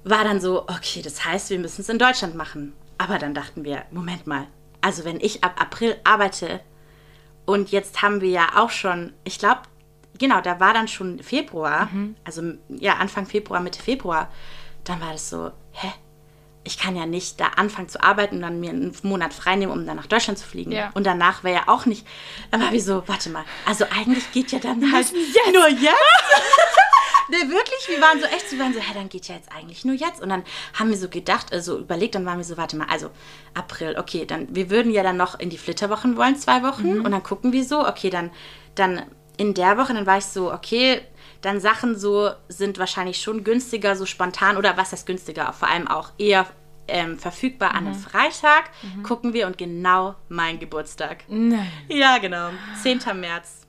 war dann so, okay, das heißt, wir müssen es in Deutschland machen. Aber dann dachten wir, Moment mal, also wenn ich ab April arbeite und jetzt haben wir ja auch schon, ich glaube, genau, da war dann schon Februar, mhm. also ja, Anfang Februar, Mitte Februar, dann war das so, hä? Ich kann ja nicht da anfangen zu arbeiten und dann mir einen Monat freinehmen, um dann nach Deutschland zu fliegen. Ja. Und danach wäre ja auch nicht. Dann war wie so, warte mal, also eigentlich geht ja dann halt
jetzt.
nur jetzt. nee, wirklich, wir waren so echt, wir waren so, hä, dann geht ja jetzt eigentlich nur jetzt. Und dann haben wir so gedacht, also überlegt, dann waren wir so, warte mal, also April, okay, dann, wir würden ja dann noch in die Flitterwochen wollen, zwei Wochen. Mhm. Und dann gucken wir so, okay, dann, dann in der Woche, dann war ich so, okay, dann Sachen so sind wahrscheinlich schon günstiger, so spontan oder was heißt günstiger, vor allem auch eher ähm, verfügbar mhm. an einem mhm. Freitag. Mhm. Gucken wir und genau mein Geburtstag. Nein. Ja, genau. 10. März.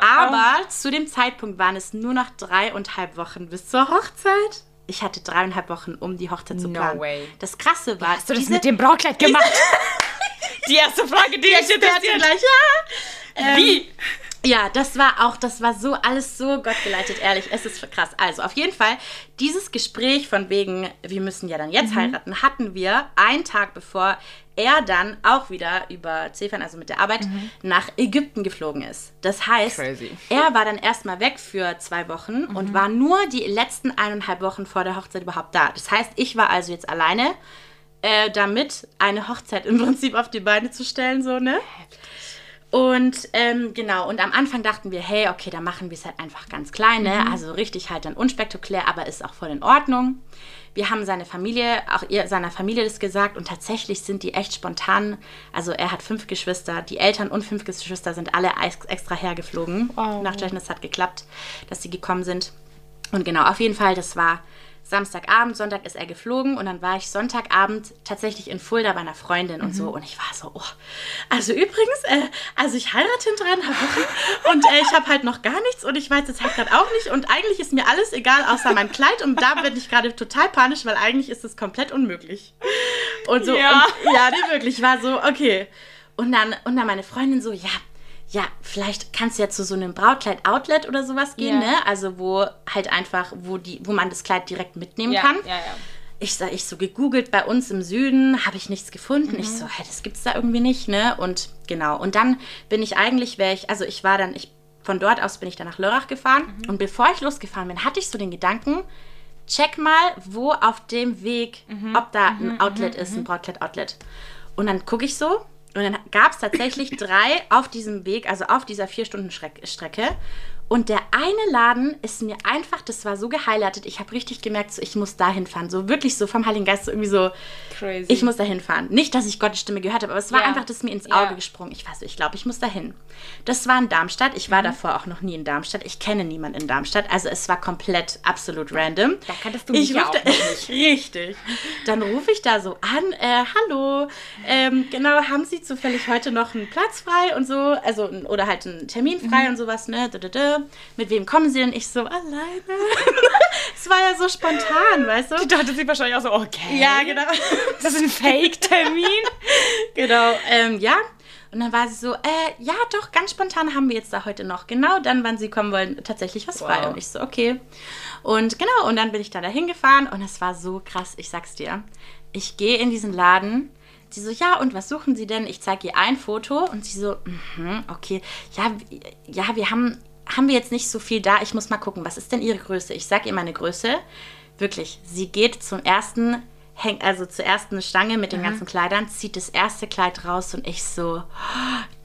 Aber zu dem Zeitpunkt waren es nur noch dreieinhalb Wochen bis zur Hochzeit. Ich hatte dreieinhalb Wochen, um die Hochzeit zu planen. No way. Das Krasse war.
Hast du das mit dem Brautkleid gemacht? die erste Frage, die, die ich interessiert.
Gleich, ja. Ähm, Wie? Ja, das war auch, das war so alles so gottgeleitet, ehrlich. Es ist krass. Also auf jeden Fall, dieses Gespräch von wegen, wir müssen ja dann jetzt mhm. heiraten, hatten wir einen Tag bevor er dann auch wieder über Zefan, also mit der Arbeit, mhm. nach Ägypten geflogen ist. Das heißt, Crazy. er war dann erstmal weg für zwei Wochen mhm. und war nur die letzten eineinhalb Wochen vor der Hochzeit überhaupt da. Das heißt, ich war also jetzt alleine äh, damit, eine Hochzeit im Prinzip auf die Beine zu stellen, so, ne? Und ähm, genau, und am Anfang dachten wir, hey, okay, da machen wir es halt einfach ganz klein, ne? Mhm. Also richtig halt dann unspektakulär, aber ist auch voll in Ordnung. Wir haben seine Familie, auch ihr, seiner Familie das gesagt und tatsächlich sind die echt spontan. Also er hat fünf Geschwister, die Eltern und fünf Geschwister sind alle extra hergeflogen. Oh. Nach Tschechien, das hat geklappt, dass sie gekommen sind. Und genau, auf jeden Fall, das war Samstagabend, Sonntag ist er geflogen und dann war ich Sonntagabend tatsächlich in Fulda bei einer Freundin mhm. und so und ich war so, oh, also übrigens, äh, also ich heirate in dreieinhalb Wochen und äh, ich habe halt noch gar nichts und ich weiß jetzt halt gerade auch nicht und eigentlich ist mir alles egal außer mein Kleid und da bin ich gerade total panisch, weil eigentlich ist es komplett unmöglich. Und so, ja, und, ja nee, wirklich, war so, okay. Und dann, und dann meine Freundin so, ja, ja, vielleicht kannst du ja zu so einem Brautkleid-Outlet oder sowas gehen, ja. ne? Also wo halt einfach, wo die, wo man das Kleid direkt mitnehmen
ja,
kann.
Ja, ja.
Ich sag, ich so gegoogelt bei uns im Süden, habe ich nichts gefunden. Mhm. Ich so, hey, das gibt's da irgendwie nicht, ne? Und genau. Und dann bin ich eigentlich, wäre ich, also ich war dann, ich von dort aus bin ich dann nach Lörrach gefahren. Mhm. Und bevor ich losgefahren bin, hatte ich so den Gedanken, check mal, wo auf dem Weg, mhm. ob da ein mhm, Outlet mhm, ist, ein mhm. Brautkleid-Outlet. Und dann gucke ich so und dann gab es tatsächlich drei auf diesem Weg, also auf dieser vier Stunden Strecke. Und der eine Laden ist mir einfach, das war so gehighlightet, ich habe richtig gemerkt, so, ich muss da hinfahren. So wirklich so vom Heiligen Geist, so irgendwie so, Crazy. ich muss da hinfahren. Nicht, dass ich Gottes Stimme gehört habe, aber es war yeah. einfach, das ist mir ins Auge yeah. gesprungen. Ich weiß, ich glaube, ich muss da hin. Das war in Darmstadt. Ich war mhm. davor auch noch nie in Darmstadt. Ich kenne niemanden in Darmstadt. Also es war komplett absolut random.
Da kanntest du mich ich ja auch nicht.
richtig. Dann rufe ich da so an, äh, hallo, ähm, genau, haben Sie zufällig heute noch einen Platz frei und so, also oder halt einen Termin frei mhm. und sowas, ne? mit wem kommen sie denn? Ich so, alleine. Es war ja so spontan, weißt du?
Die dachte sich wahrscheinlich auch so, okay.
Ja, genau.
Das ist ein Fake-Termin.
genau, ähm, ja. Und dann war sie so, äh, ja, doch, ganz spontan haben wir jetzt da heute noch. Genau dann, wann sie kommen wollen, tatsächlich was frei. Wow. Und ich so, okay. Und genau, und dann bin ich da dahin gefahren und es war so krass, ich sag's dir. Ich gehe in diesen Laden. Sie so, ja, und was suchen Sie denn? Ich zeige ihr ein Foto und sie so, mm okay, ja, ja, wir haben haben wir jetzt nicht so viel da. Ich muss mal gucken, was ist denn ihre Größe? Ich sage ihr meine Größe. Wirklich, sie geht zum ersten, hängt also zur ersten Stange mit den mhm. ganzen Kleidern, zieht das erste Kleid raus und ich so,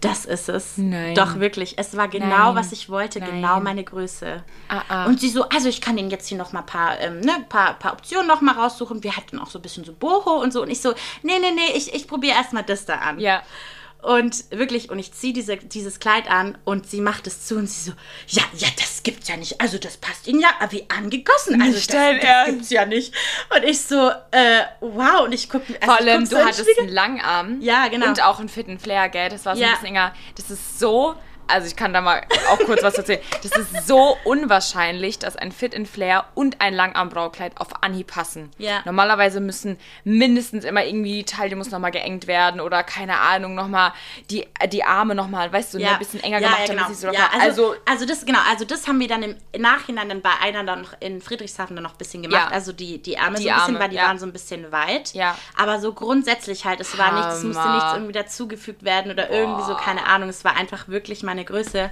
das ist es.
Nein.
Doch wirklich, es war genau, Nein. was ich wollte, Nein. genau meine Größe. Ah, ah. Und sie so, also ich kann Ihnen jetzt hier noch mal ein paar, ähm, ne, paar, paar Optionen noch mal raussuchen. Wir hatten auch so ein bisschen so Boho und so. Und ich so, nee, nee, nee, ich, ich probiere erst mal das da an.
Ja.
Und wirklich, und ich ziehe diese, dieses Kleid an und sie macht es zu und sie so, ja, ja, das gibt's ja nicht. Also das passt ihnen ja wie angegossen. Also das, das gibt's ja nicht. Und ich so, äh, wow. Und ich gucke
also Vor allem, du hattest einen Langarm.
Ja, genau.
Und auch einen fitten Flair, gell? Das war so ja. ein bisschen enger. Das ist so also ich kann da mal auch kurz was erzählen. Das ist so unwahrscheinlich, dass ein Fit in Flair und ein Langarmbraukleid auf Anhieb passen.
Ja.
Normalerweise müssen mindestens immer irgendwie die Taille muss nochmal geengt werden oder keine Ahnung, nochmal die, die Arme nochmal, weißt du, ne, ja. ein bisschen enger ja, gemacht,
ja, genau.
so
ja, also, also, also, das, genau, also das haben wir dann im Nachhinein dann bei einer dann noch in Friedrichshafen dann noch ein bisschen gemacht. Also die, die Arme die so ein bisschen, Arme, weil die waren so ein bisschen weit.
Ja.
Aber so grundsätzlich halt, es war nichts, es musste nichts irgendwie dazugefügt werden oder Boah. irgendwie so, keine Ahnung. Es war einfach wirklich meine Größe.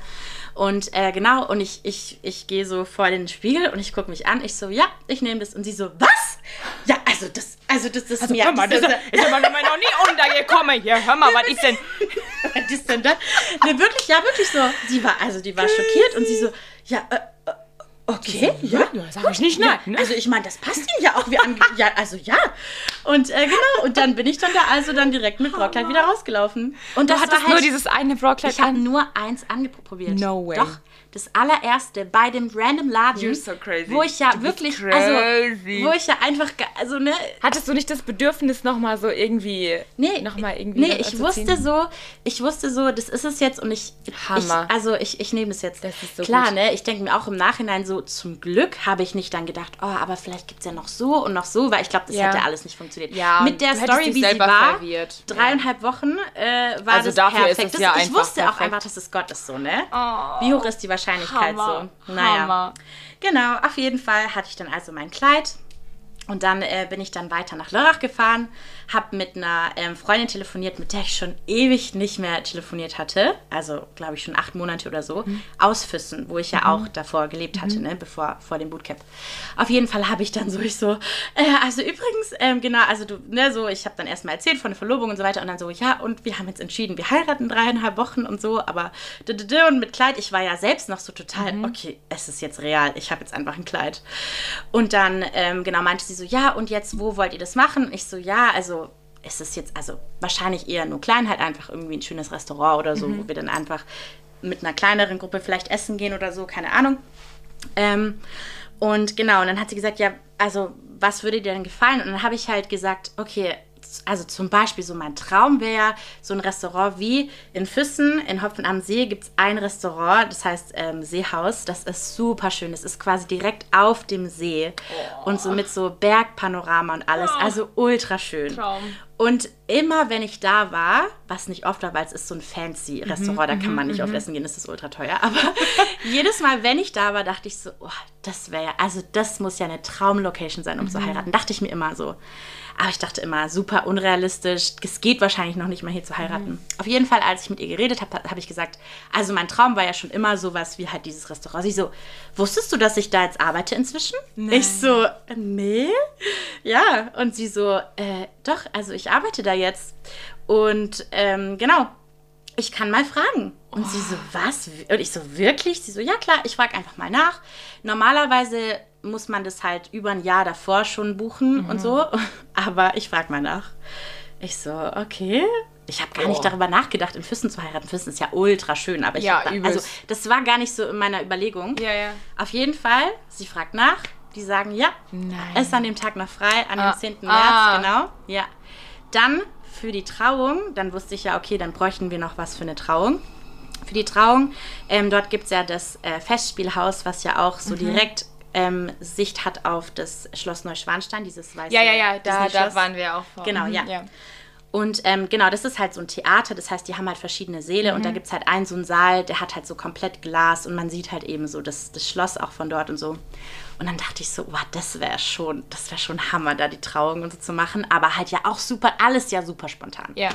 Und äh, genau, und ich, ich, ich gehe so vor den Spiegel und ich gucke mich an. Ich so, ja, ich nehme das. Und sie so, was? Ja, also das, also das, das
also, mir. Hör mal, das, das ist aber noch nie untergekommen hier. Hör mal, was ist denn?
was ist denn das? Ne, wirklich, ja, wirklich so. Sie war, also die war schockiert und sie so, ja, äh, okay, ja. ja
sag ich nicht nein.
Ne? Also ich meine, das passt ihm ja auch. Wie an, ja, also ja. Und äh, genau, und dann bin ich dann da also dann direkt mit Brockkleid wieder rausgelaufen. Und
das du hattest war halt, nur dieses eine Brockkleid
Ich habe nur eins angeprobiert.
No way.
Doch das allererste bei dem random Laden,
so
wo ich ja wirklich, also wo ich ja einfach, also ne.
Hattest du nicht das Bedürfnis noch mal so irgendwie,
nee, noch mal irgendwie? Nee, ich wusste so, ich wusste so, das ist es jetzt und ich,
Hammer.
Ich, also ich, ich nehme es jetzt.
Das ist so
Klar,
gut.
ne, ich denke mir auch im Nachhinein so, zum Glück habe ich nicht dann gedacht, oh, aber vielleicht gibt es ja noch so und noch so, weil ich glaube, das ja. hätte alles nicht funktioniert.
Ja,
Mit der Story, wie sie war, verwirrt. dreieinhalb Wochen äh, war
also
das
dafür
perfekt.
Ist es ja
das, ich wusste
perfekt.
auch einfach, dass es Gott ist so, ne?
Oh,
wie hoch ist die Wahrscheinlichkeit
Hammer.
so? Naja.
Hammer.
Genau, auf jeden Fall hatte ich dann also mein Kleid. Und dann äh, bin ich dann weiter nach Lörrach gefahren, habe mit einer ähm, Freundin telefoniert, mit der ich schon ewig nicht mehr telefoniert hatte. Also, glaube ich, schon acht Monate oder so. Mhm. Aus Füssen, wo ich ja mhm. auch davor gelebt hatte, mhm. ne, bevor, vor dem Bootcamp. Auf jeden Fall habe ich dann so, ich so, äh, also übrigens, ähm, genau, also du, ne, so, ich habe dann erstmal erzählt von der Verlobung und so weiter. Und dann so, ja, und wir haben jetzt entschieden, wir heiraten dreieinhalb Wochen und so, aber und mit Kleid, ich war ja selbst noch so total, mhm. okay, es ist jetzt real, ich habe jetzt einfach ein Kleid. Und dann, ähm, genau, meinte sie, so, ja, und jetzt, wo wollt ihr das machen? Ich so, ja, also ist es jetzt, also wahrscheinlich eher nur klein, halt einfach irgendwie ein schönes Restaurant oder so, mhm. wo wir dann einfach mit einer kleineren Gruppe vielleicht essen gehen oder so, keine Ahnung. Ähm, und genau, und dann hat sie gesagt, ja, also was würde dir denn gefallen? Und dann habe ich halt gesagt, okay, also zum Beispiel so mein Traum wäre so ein Restaurant wie in Füssen, in Hopfen am See gibt es ein Restaurant, das heißt ähm, Seehaus. Das ist super schön. Das ist quasi direkt auf dem See oh. und so mit so Bergpanorama und alles. Oh. Also ultra schön.
Traum.
Und immer, wenn ich da war, was nicht oft war, weil es ist so ein fancy mhm, Restaurant, mhm, da kann man nicht mhm. oft essen gehen, das ist ultra teuer. Aber jedes Mal, wenn ich da war, dachte ich so, oh, das wäre, also das muss ja eine Traumlocation sein, um mhm. zu heiraten. Dachte ich mir immer so. Aber ich dachte immer, super unrealistisch. Es geht wahrscheinlich noch nicht mal hier zu heiraten. Mhm. Auf jeden Fall, als ich mit ihr geredet habe, habe ich gesagt, also mein Traum war ja schon immer sowas wie halt dieses Restaurant. Sie so, wusstest du, dass ich da jetzt arbeite inzwischen?
Nein.
Ich so, nee. Ja. Und sie so, äh, doch, also ich arbeite da jetzt. Und ähm, genau, ich kann mal fragen. Und oh. sie so, was? Und ich so, wirklich? Sie so, ja klar, ich frage einfach mal nach. Normalerweise muss man das halt über ein Jahr davor schon buchen mhm. und so. Aber ich frage mal nach. Ich so, okay. Ich habe gar oh. nicht darüber nachgedacht, in Füssen zu heiraten. Füssen ist ja ultra schön, aber ich
ja,
da, also das war gar nicht so in meiner Überlegung.
Ja, ja.
Auf jeden Fall, sie fragt nach. Die sagen, ja,
Nein.
ist an dem Tag noch frei, an
ah.
dem 10. März, ah. genau. Ja. Dann für die Trauung, dann wusste ich ja, okay, dann bräuchten wir noch was für eine Trauung. Für die Trauung, ähm, dort gibt es ja das äh, Festspielhaus, was ja auch so mhm. direkt ähm, Sicht hat auf das Schloss Neuschwanstein, dieses weiße
Ja, ja, ja, da, da waren wir auch vor.
Genau, mhm, ja. ja. Und ähm, genau, das ist halt so ein Theater, das heißt, die haben halt verschiedene Säle mhm. und da gibt es halt einen so einen Saal, der hat halt so komplett Glas und man sieht halt eben so das, das Schloss auch von dort und so. Und dann dachte ich so, wow, das wäre schon, das wäre schon Hammer, da die Trauung und so zu machen, aber halt ja auch super, alles ja super spontan.
Ja.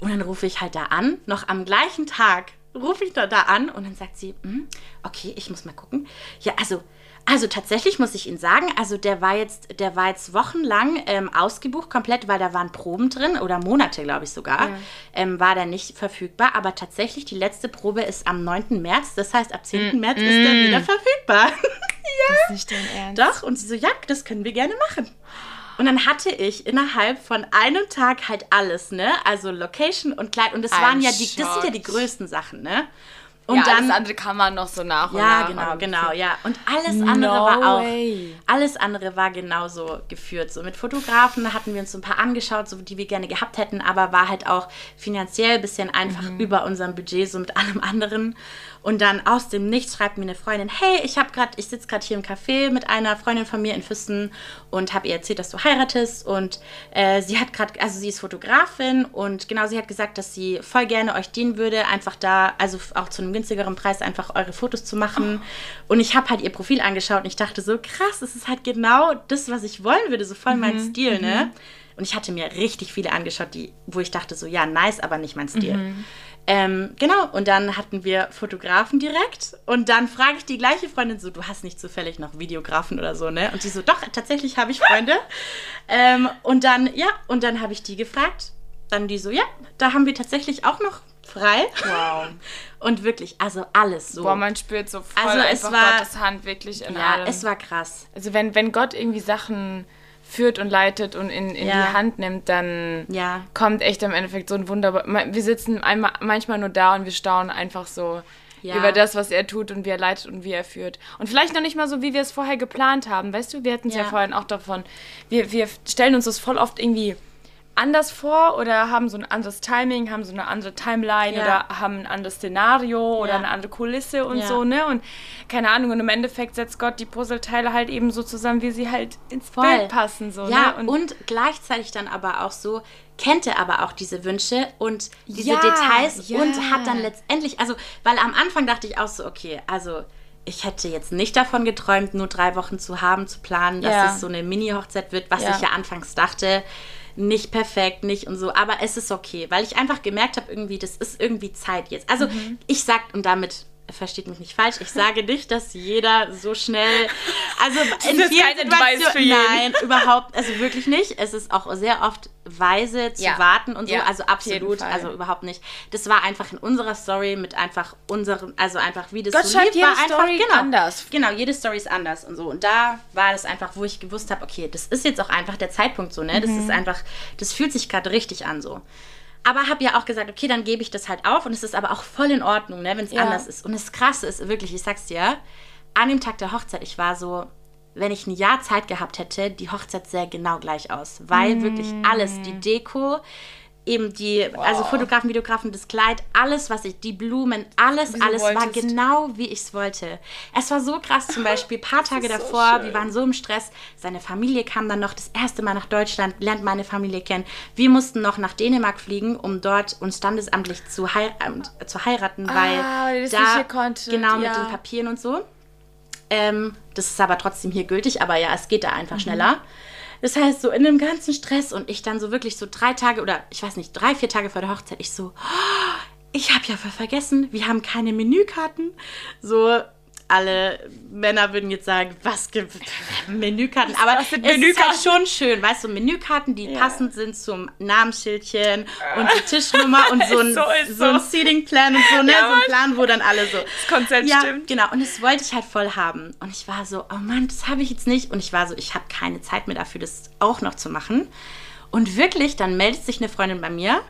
Und dann rufe ich halt da an, noch am gleichen Tag rufe ich da, da an und dann sagt sie, hm, okay, ich muss mal gucken. Ja, also also tatsächlich muss ich Ihnen sagen, also der war jetzt, der war jetzt wochenlang ähm, ausgebucht komplett, weil da waren Proben drin oder Monate, glaube ich sogar, ja. ähm, war der nicht verfügbar. Aber tatsächlich die letzte Probe ist am 9. März, das heißt ab 10. Mm, März mm. ist der wieder verfügbar.
ja. Das ist nicht dein Ernst.
Doch, und sie so, ja, das können wir gerne machen. Und dann hatte ich innerhalb von einem Tag halt alles, ne? Also Location und Kleid. Und das Ein waren ja die, das sind ja die größten Sachen, ne?
Und ja, dann, alles andere kann man noch so nach und
ja,
nach.
Ja, genau, genau, ja. Und alles andere
no
war auch,
way.
alles andere war genauso geführt. So mit Fotografen hatten wir uns so ein paar angeschaut, so die wir gerne gehabt hätten, aber war halt auch finanziell ein bisschen einfach mhm. über unserem Budget, so mit allem anderen. Und dann aus dem Nichts schreibt mir eine Freundin, hey, ich habe gerade, ich sitze gerade hier im Café mit einer Freundin von mir in Füssen und habe ihr erzählt, dass du heiratest. Und äh, sie hat gerade, also sie ist Fotografin und genau, sie hat gesagt, dass sie voll gerne euch dienen würde, einfach da, also auch zu einem günstigeren Preis einfach eure Fotos zu machen. Oh. Und ich habe halt ihr Profil angeschaut und ich dachte so, krass, das ist halt genau das, was ich wollen würde, so voll mhm. mein Stil, ne? mhm. ne? Und ich hatte mir richtig viele angeschaut, die, wo ich dachte so, ja, nice, aber nicht mein Stil. Mhm. Ähm, genau, und dann hatten wir Fotografen direkt. Und dann frage ich die gleiche Freundin so, du hast nicht zufällig noch Videografen oder so, ne? Und sie so, doch, tatsächlich habe ich Freunde. ähm, und dann, ja, und dann habe ich die gefragt. Dann die so, ja, da haben wir tatsächlich auch noch frei. Wow. Und wirklich, also alles so.
Boah, man spürt so voll also es war, Gottes Hand wirklich in
ja, allem. es war krass.
Also wenn, wenn Gott irgendwie Sachen führt und leitet und in, in ja. die Hand nimmt, dann ja. kommt echt im Endeffekt so ein wunderbar. Wir sitzen einmal, manchmal nur da und wir staunen einfach so ja. über das, was er tut und wie er leitet und wie er führt. Und vielleicht noch nicht mal so, wie wir es vorher geplant haben. Weißt du, wir hatten es ja. vorhin auch davon. Wir, wir stellen uns das voll oft irgendwie anders vor oder haben so ein anderes Timing, haben so eine andere Timeline ja. oder haben ein anderes Szenario oder ja. eine andere Kulisse und ja. so, ne? Und keine Ahnung, und im Endeffekt setzt Gott die Puzzleteile halt eben so zusammen, wie sie halt ins Voll. Bild passen, so,
ja, ne? Und, und, gleichzeitig dann aber auch so, kennt er aber auch diese Wünsche und diese Details und hat dann letztendlich, also, weil am Anfang dachte ich auch so, okay, also ich hätte jetzt nicht davon geträumt, nur drei Wochen zu haben, zu planen, dass es so eine Mini-Hochzeit wird, was ich ja anfangs dachte nicht perfekt, nicht und so, aber es ist okay, weil ich einfach gemerkt habe, irgendwie, das ist irgendwie Zeit jetzt. Also mhm. ich sag, und damit versteht mich nicht falsch, ich sage nicht, dass jeder so schnell, also in das vielen Situationen, nein, überhaupt, also wirklich nicht. Es ist auch sehr oft weise zu ja. warten und so, ja, also absolut, also überhaupt nicht. Das war einfach in unserer Story mit einfach unserem, also einfach wie das Gott so lief, war einfach Story genau, anders. Genau, jede Story ist anders und so. Und da war das einfach, wo ich gewusst habe, okay, das ist jetzt auch einfach der Zeitpunkt so, ne? Das mhm. ist einfach, das fühlt sich gerade richtig an so. Aber habe ja auch gesagt, okay, dann gebe ich das halt auf und es ist aber auch voll in Ordnung, ne, wenn es ja. anders ist. Und das Krasse ist wirklich, ich sag's dir, an dem Tag der Hochzeit, ich war so, wenn ich ein Jahr Zeit gehabt hätte, die Hochzeit sähe genau gleich aus. Weil mm. wirklich alles, die Deko, eben die, wow. also Fotografen, Videografen, das Kleid, alles, was ich, die Blumen, alles, Wieso alles wolltest? war genau, wie ich es wollte. Es war so krass, zum Beispiel ein paar Tage davor, so wir waren so im Stress, seine Familie kam dann noch das erste Mal nach Deutschland, lernt meine Familie kennen. Wir mussten noch nach Dänemark fliegen, um dort uns standesamtlich zu, heir äh, zu heiraten, ah, weil da, genau, mit den Papieren und so. Ähm, das ist aber trotzdem hier gültig, aber ja, es geht da einfach mhm. schneller. Das heißt, so in dem ganzen Stress und ich dann so wirklich so drei Tage oder ich weiß nicht, drei, vier Tage vor der Hochzeit, ich so, oh, ich habe ja vergessen, wir haben keine Menükarten. So, alle Männer würden jetzt sagen, was gibt Menükarten, aber sind Menükarten? es ist halt schon schön, weißt du, Menükarten, die ja. passend sind zum Namensschildchen und die Tischnummer und so ein, so, so. ein Seating-Plan und so, ne, ja, so ein Plan, wo dann alle so. Das Konzept ja, stimmt. genau, und das wollte ich halt voll haben und ich war so, oh Mann, das habe ich jetzt nicht und ich war so, ich habe keine Zeit mehr dafür, das auch noch zu machen und wirklich, dann meldet sich eine Freundin bei mir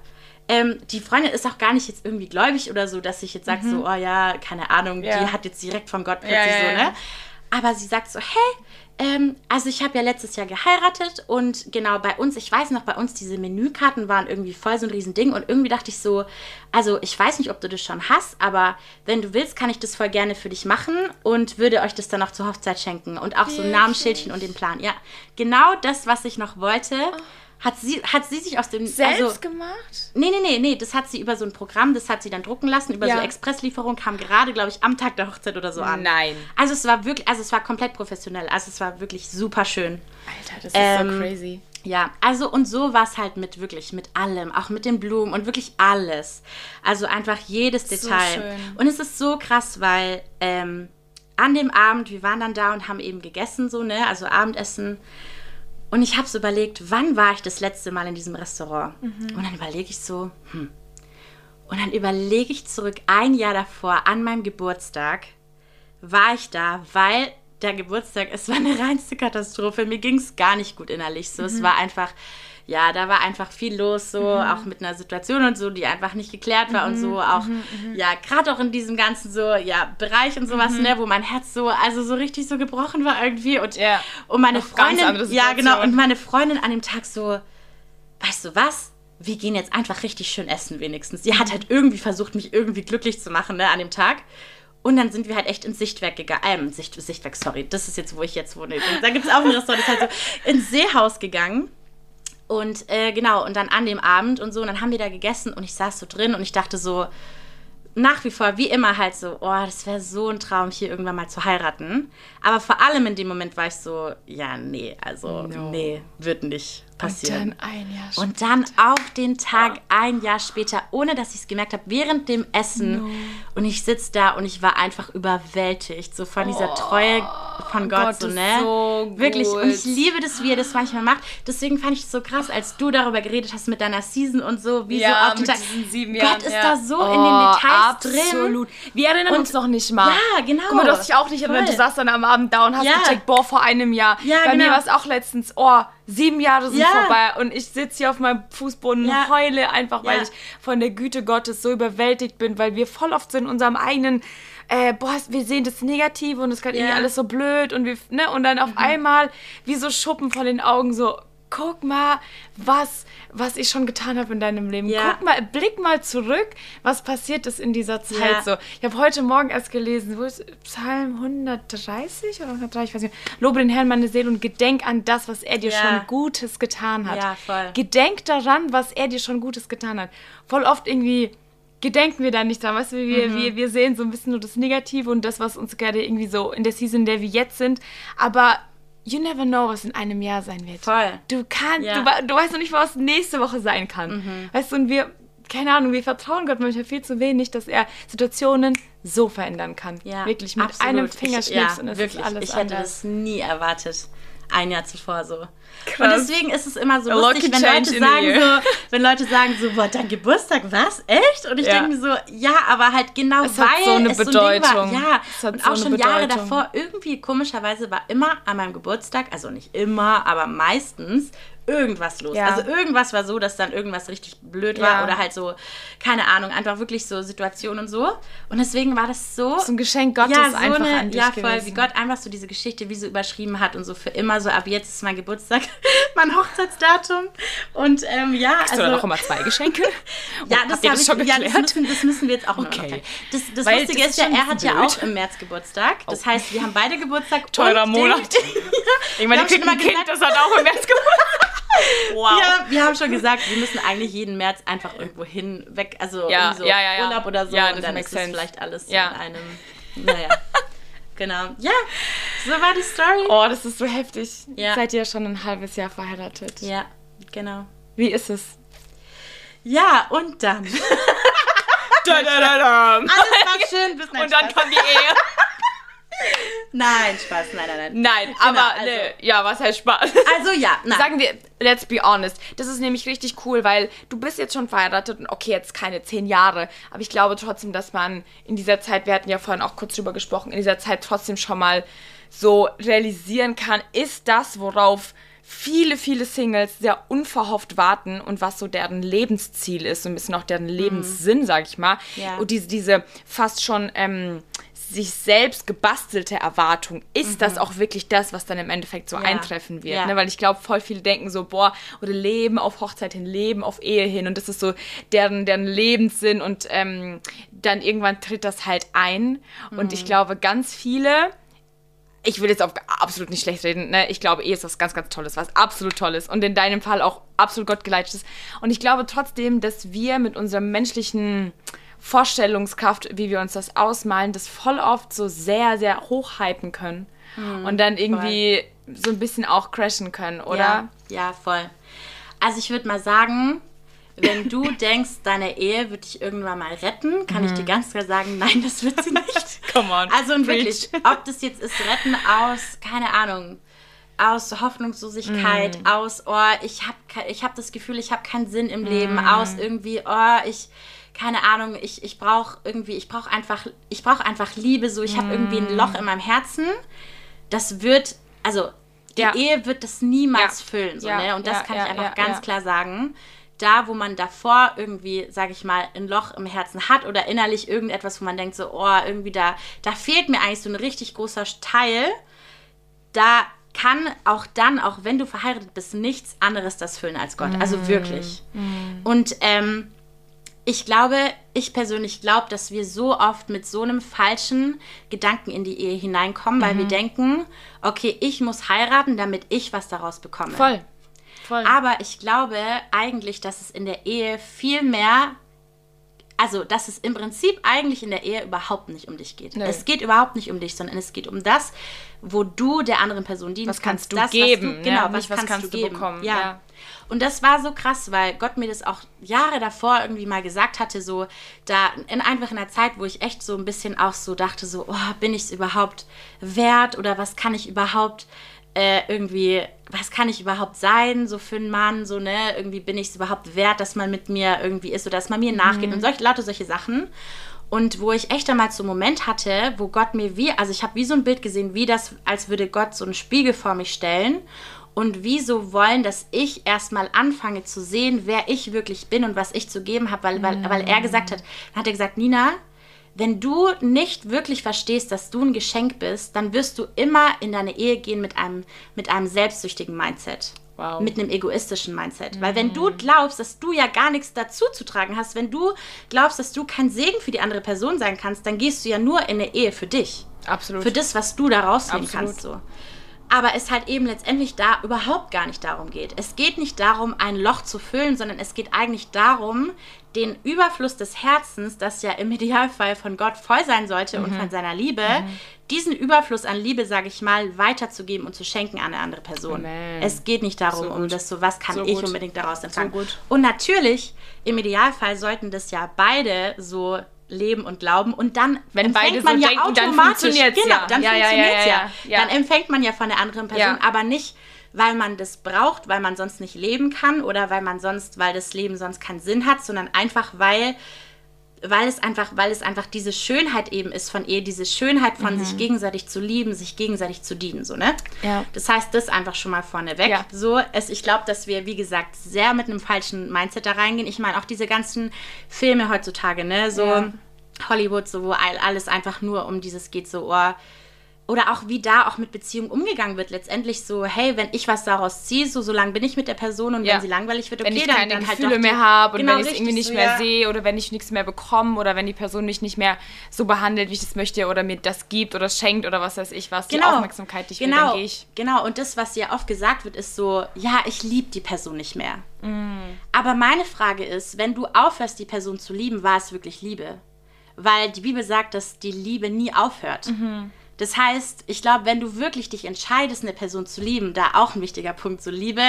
ähm, die Freundin ist auch gar nicht jetzt irgendwie gläubig oder so, dass ich jetzt sage, mhm. so, oh ja, keine Ahnung, ja. die hat jetzt direkt von Gott plötzlich ja, so, ne? Aber sie sagt so, hey, ähm, also ich habe ja letztes Jahr geheiratet und genau bei uns, ich weiß noch, bei uns diese Menükarten waren irgendwie voll so ein Riesending und irgendwie dachte ich so, also ich weiß nicht, ob du das schon hast, aber wenn du willst, kann ich das voll gerne für dich machen und würde euch das dann auch zur Hochzeit schenken und auch so ein Namensschildchen und den Plan. Ja, genau das, was ich noch wollte. Oh hat sie, hat sie sich aus dem...
Selbst also, gemacht?
Nee, nee, nee, nee, das hat sie über so ein Programm, das hat sie dann drucken lassen, über ja. so Expresslieferung, kam gerade, glaube ich, am Tag der Hochzeit oder so an.
Nein.
Also es war wirklich, also es war komplett professionell, also es war wirklich super schön.
Alter, das ist ähm, so crazy.
Ja, also und so war es halt mit wirklich, mit allem, auch mit den Blumen und wirklich alles. Also einfach jedes Detail. So schön. Und es ist so krass, weil ähm, an dem Abend, wir waren dann da und haben eben gegessen, so, ne, also Abendessen. Und ich habe so überlegt, wann war ich das letzte Mal in diesem Restaurant? Mhm. Und dann überlege ich so, hm. Und dann überlege ich zurück, ein Jahr davor, an meinem Geburtstag, war ich da, weil der Geburtstag, es war eine reinste Katastrophe. Mir ging es gar nicht gut innerlich. So, mhm. es war einfach, ja, da war einfach viel los, so mhm. auch mit einer Situation und so, die einfach nicht geklärt war mhm. und so auch, mhm, mhm. ja, gerade auch in diesem ganzen so, ja, Bereich und sowas, mhm. ne, wo mein Herz so, also so richtig so gebrochen war irgendwie und, ja. und meine Noch Freundin, ja, genau, und meine Freundin an dem Tag so, weißt du was? Wir gehen jetzt einfach richtig schön essen wenigstens. Sie hat halt irgendwie versucht, mich irgendwie glücklich zu machen, ne, an dem Tag. Und dann sind wir halt echt ins Sichtwerk gegangen. Ähm, Sicht, Sichtwerk, sorry. Das ist jetzt, wo ich jetzt wohne. Da gibt es auch ein Restaurant, das ist halt so ins Seehaus gegangen. Und äh, genau, und dann an dem Abend und so, und dann haben wir da gegessen und ich saß so drin und ich dachte so, nach wie vor, wie immer halt so, oh, das wäre so ein Traum, hier irgendwann mal zu heiraten. Aber vor allem in dem Moment war ich so, ja, nee, also, no. nee, wird nicht passieren. Und dann ein Jahr später. Und dann auf den Tag oh. ein Jahr später, ohne dass ich es gemerkt habe, während dem Essen. No. Und ich sitze da und ich war einfach überwältigt, so von dieser oh. Treue von Gott, Gott so, ne? So Wirklich. Und ich liebe das, wie er das manchmal macht. Deswegen fand ich es so krass, als du darüber geredet hast mit deiner Season und so, wie ja, so auf die diesen sieben Jahren. Gott ist ja. da so oh, in den oh, Details absolut. drin.
Wir erinnern und, uns noch nicht mal.
Ja, genau.
Guck mal, du hast dich auch nicht erinnert. Du saßt dann am Abend da und hast ja. gecheckt, boah, vor einem Jahr. Ja, Bei genau. mir war es auch letztens, oh, sieben Jahre sind ja. vorbei und ich sitze hier auf meinem Fußboden und heule einfach, weil ich von der Güte Gottes so überwältigt bin, weil wir voll oft so in unserem eigenen äh, boah, wir sehen das Negative und es kann irgendwie alles so blöd und wir, ne, und dann auf mhm. einmal wie so Schuppen von den Augen so, guck mal, was, was ich schon getan habe in deinem Leben. Ja. Guck mal, blick mal zurück, was passiert ist in dieser Zeit ja. so. Ich habe heute Morgen erst gelesen, wo ist Psalm 130 oder 130, ich weiß nicht. Lobe den Herrn meine Seele und gedenk an das, was er dir ja. schon Gutes getan hat. Ja, voll. Gedenk daran, was er dir schon Gutes getan hat. Voll oft irgendwie gedenken wir da nicht dran. Weißt du, wir, mhm. wir, wir sehen so ein bisschen nur das Negative und das, was uns gerade irgendwie so in der Season, in der wir jetzt sind. Aber you never know, was in einem Jahr sein wird.
Voll.
Du kannst, ja. du, du weißt noch nicht, was nächste Woche sein kann. Mhm. Weißt du, und wir, keine Ahnung, wir vertrauen Gott manchmal viel zu wenig, dass er Situationen so verändern kann. Ja, wirklich mit absolut. einem Fingerschnips
ich, ja, und es wirklich. ist alles Ich hätte anders. das nie erwartet ein Jahr zuvor so. Krass. Und deswegen ist es immer so lustig, wenn Leute, sagen so, wenn Leute sagen so, boah, dein Geburtstag, was? Echt? Und ich ja. denke mir so, ja, aber halt genau es weil hat so eine es Bedeutung. So ein Ding war. Ja, es hat und so auch schon Bedeutung. Jahre davor, irgendwie komischerweise war immer an meinem Geburtstag, also nicht immer, aber meistens irgendwas los. Ja. Also irgendwas war so, dass dann irgendwas richtig blöd war ja. oder halt so, keine Ahnung, einfach wirklich so Situationen und so. Und deswegen war das so.
So ein Geschenk Gottes ja, so einfach eine, an dich Ja,
voll, gewesen. wie Gott einfach so diese Geschichte wie so überschrieben hat und so für immer so, ab jetzt ist mein Geburtstag, mein Hochzeitsdatum. Und ähm, ja,
Hast also. du dann auch immer zwei Geschenke?
ja, das, das, ich, schon ja das, müssen, das müssen wir jetzt auch okay. noch. Das, das Weil Lustige das ist ja, er hat blöd. ja auch im März Geburtstag. Das oh. heißt, wir haben beide Geburtstag.
Teurer Monat. ich meine, kriegt ein Kind, das hat auch im März Geburtstag.
Wow. Ja, wir haben schon gesagt, wir müssen eigentlich jeden März einfach irgendwo hin, weg, also ja, so ja, ja, Urlaub oder so. Ja, und dann ist es vielleicht alles in einem, naja. genau. Ja, so war die Story.
Oh, das ist so heftig. Ja. Seid ihr schon ein halbes Jahr verheiratet?
Ja, genau.
Wie ist es?
Ja, und dann. da, da, da, da. Alles war schön bis
Und dann kam die Ehe.
Nein, Spaß, nein, nein, nein.
Nein, genau, aber also, ne, ja, was heißt Spaß?
Also ja,
nein. Sagen wir, let's be honest. Das ist nämlich richtig cool, weil du bist jetzt schon verheiratet und okay, jetzt keine zehn Jahre, aber ich glaube trotzdem, dass man in dieser Zeit, wir hatten ja vorhin auch kurz drüber gesprochen, in dieser Zeit trotzdem schon mal so realisieren kann, ist das, worauf viele, viele Singles sehr unverhofft warten und was so deren Lebensziel ist, so ein bisschen auch deren mhm. Lebenssinn, sag ich mal. Ja. Und diese, diese fast schon ähm, sich selbst gebastelte Erwartung, ist mhm. das auch wirklich das, was dann im Endeffekt so ja. eintreffen wird? Ja. Ne? Weil ich glaube, voll viele denken so, boah, oder leben auf Hochzeit hin, leben auf Ehe hin und das ist so deren, deren Lebenssinn und ähm, dann irgendwann tritt das halt ein. Mhm. Und ich mhm. glaube, ganz viele ich will jetzt auch absolut nicht schlecht reden, ne? Ich glaube, Ehe ist was ganz, ganz Tolles, was absolut Tolles und in deinem Fall auch absolut gottgeleitetes. Und ich glaube trotzdem, dass wir mit unserem menschlichen Vorstellungskraft, wie wir uns das ausmalen, das voll oft so sehr, sehr hochhypen können. Hm, und dann irgendwie voll. so ein bisschen auch crashen können, oder?
Ja, ja voll. Also ich würde mal sagen, wenn du denkst, deine Ehe wird dich irgendwann mal retten, kann mhm. ich dir ganz klar sagen, nein, das wird sie nicht.
Come on.
Also und wirklich, ob das jetzt ist retten aus, keine Ahnung, aus Hoffnungslosigkeit, mm. aus, oh, ich habe ich hab das Gefühl, ich habe keinen Sinn im Leben, mm. aus irgendwie, oh, ich keine Ahnung, ich, ich brauche irgendwie, ich brauche einfach, ich brauche einfach Liebe, so ich habe irgendwie ein Loch in meinem Herzen. Das wird, also die ja. Ehe wird das niemals ja. füllen, so, ja. ne? Und das kann ich einfach ganz klar sagen. Da, wo man davor irgendwie, sage ich mal, ein Loch im Herzen hat oder innerlich irgendetwas, wo man denkt so, oh, irgendwie da, da fehlt mir eigentlich so ein richtig großer Teil, da kann auch dann, auch wenn du verheiratet bist, nichts anderes das füllen als Gott. Also mm. Also wirklich. Mm. Und ähm, ich glaube, ich persönlich glaube, dass wir so oft mit so einem falschen Gedanken in die Ehe hineinkommen, weil mhm. wir denken, okay, ich muss heiraten, damit ich was daraus bekomme.
Voll. Voll.
Aber ich glaube eigentlich, dass es in der Ehe viel mehr also dass es im Prinzip eigentlich in der Ehe überhaupt nicht um dich geht. Nee. Es geht überhaupt nicht um dich, sondern es geht um das, wo du der anderen Person dienen
was kannst.
Du
das, geben,
du, genau, ja, was, kannst, kannst, du, geben. bekommen. Ja. ja. Und das war so krass, weil Gott mir das auch Jahre davor irgendwie mal gesagt hatte, so da in einfach in einer Zeit, wo ich echt so ein bisschen auch so dachte, so, oh, bin ich es überhaupt wert oder was kann ich überhaupt äh, irgendwie, was kann ich überhaupt sein, so für einen Mann, so, ne, irgendwie bin ich es überhaupt wert, dass man mit mir irgendwie ist oder dass man mir nachgeht mhm. und solche, lauter solche Sachen. Und wo ich echt einmal so einen Moment hatte, wo Gott mir wie, also ich habe wie so ein Bild gesehen, wie das, als würde Gott so einen Spiegel vor mich stellen und wie so wollen, dass ich erstmal anfange zu sehen, wer ich wirklich bin und was ich zu geben habe, weil, weil, weil er gesagt hat, dann hat er gesagt, Nina, wenn du nicht wirklich verstehst, dass du ein Geschenk bist, dann wirst du immer in deine Ehe gehen mit einem, mit einem selbstsüchtigen Mindset. Wow. Mit einem egoistischen Mindset. Mhm. Weil wenn du glaubst, dass du ja gar nichts dazu zu tragen hast, wenn du glaubst, dass du kein Segen für die andere Person sein kannst, dann gehst du ja nur in eine Ehe für dich.
Absolut.
Für das, was du da rausnehmen Absolut. kannst. So aber es halt eben letztendlich da überhaupt gar nicht darum geht. Es geht nicht darum, ein Loch zu füllen, sondern es geht eigentlich darum, den Überfluss des Herzens, das ja im Idealfall von Gott voll sein sollte mhm. und von seiner Liebe, mhm. diesen Überfluss an Liebe, sage ich mal, weiterzugeben und zu schenken an eine andere Person. Amen. Es geht nicht darum, so um das so, was kann so ich gut. unbedingt daraus empfangen. So und natürlich, im Idealfall sollten das ja beide so leben und glauben. Und dann
wenn beide man so ja denken, automatisch, dann funktioniert
genau, ja. dann ja, funktioniert ja, ja, Dann empfängt man ja von der anderen Person, aber nicht weil man das braucht, weil man sonst nicht leben kann oder weil man sonst, weil das Leben sonst keinen Sinn hat, sondern einfach weil weil es einfach, weil es einfach diese Schönheit eben ist von Ehe, diese Schönheit von mhm. sich gegenseitig zu lieben, sich gegenseitig zu dienen, so, ne? Ja. Das heißt, das einfach schon mal vorneweg. Ja. So, es, ich glaube, dass wir, wie gesagt, sehr mit einem falschen Mindset da reingehen. Ich meine, auch diese ganzen Filme heutzutage, ne? So ja. Hollywood, so, wo alles einfach nur um dieses geht so, oh, oder auch wie da auch mit Beziehungen umgegangen wird. Letztendlich so, hey, wenn ich was daraus ziehe, so, so lange bin ich mit der Person und ja. wenn sie langweilig wird, okay,
wenn ich keine dann, dann halt Gefühle halt mehr habe genau, und wenn ich es irgendwie nicht so, mehr ja. sehe oder wenn ich nichts mehr bekomme oder wenn die Person mich nicht mehr so behandelt, wie ich das möchte oder mir das gibt oder schenkt oder was weiß ich was, genau. die Aufmerksamkeit, die ich
genau.
will, dann gehe ich.
Genau, und das, was ja oft gesagt wird, ist so, ja, ich liebe die Person nicht mehr. Mm. Aber meine Frage ist, wenn du aufhörst, die Person zu lieben, war es wirklich Liebe? Weil die Bibel sagt, dass die Liebe nie aufhört. Mhm. Das heißt, ich glaube, wenn du wirklich dich entscheidest, eine Person zu lieben, da auch ein wichtiger Punkt, so Liebe,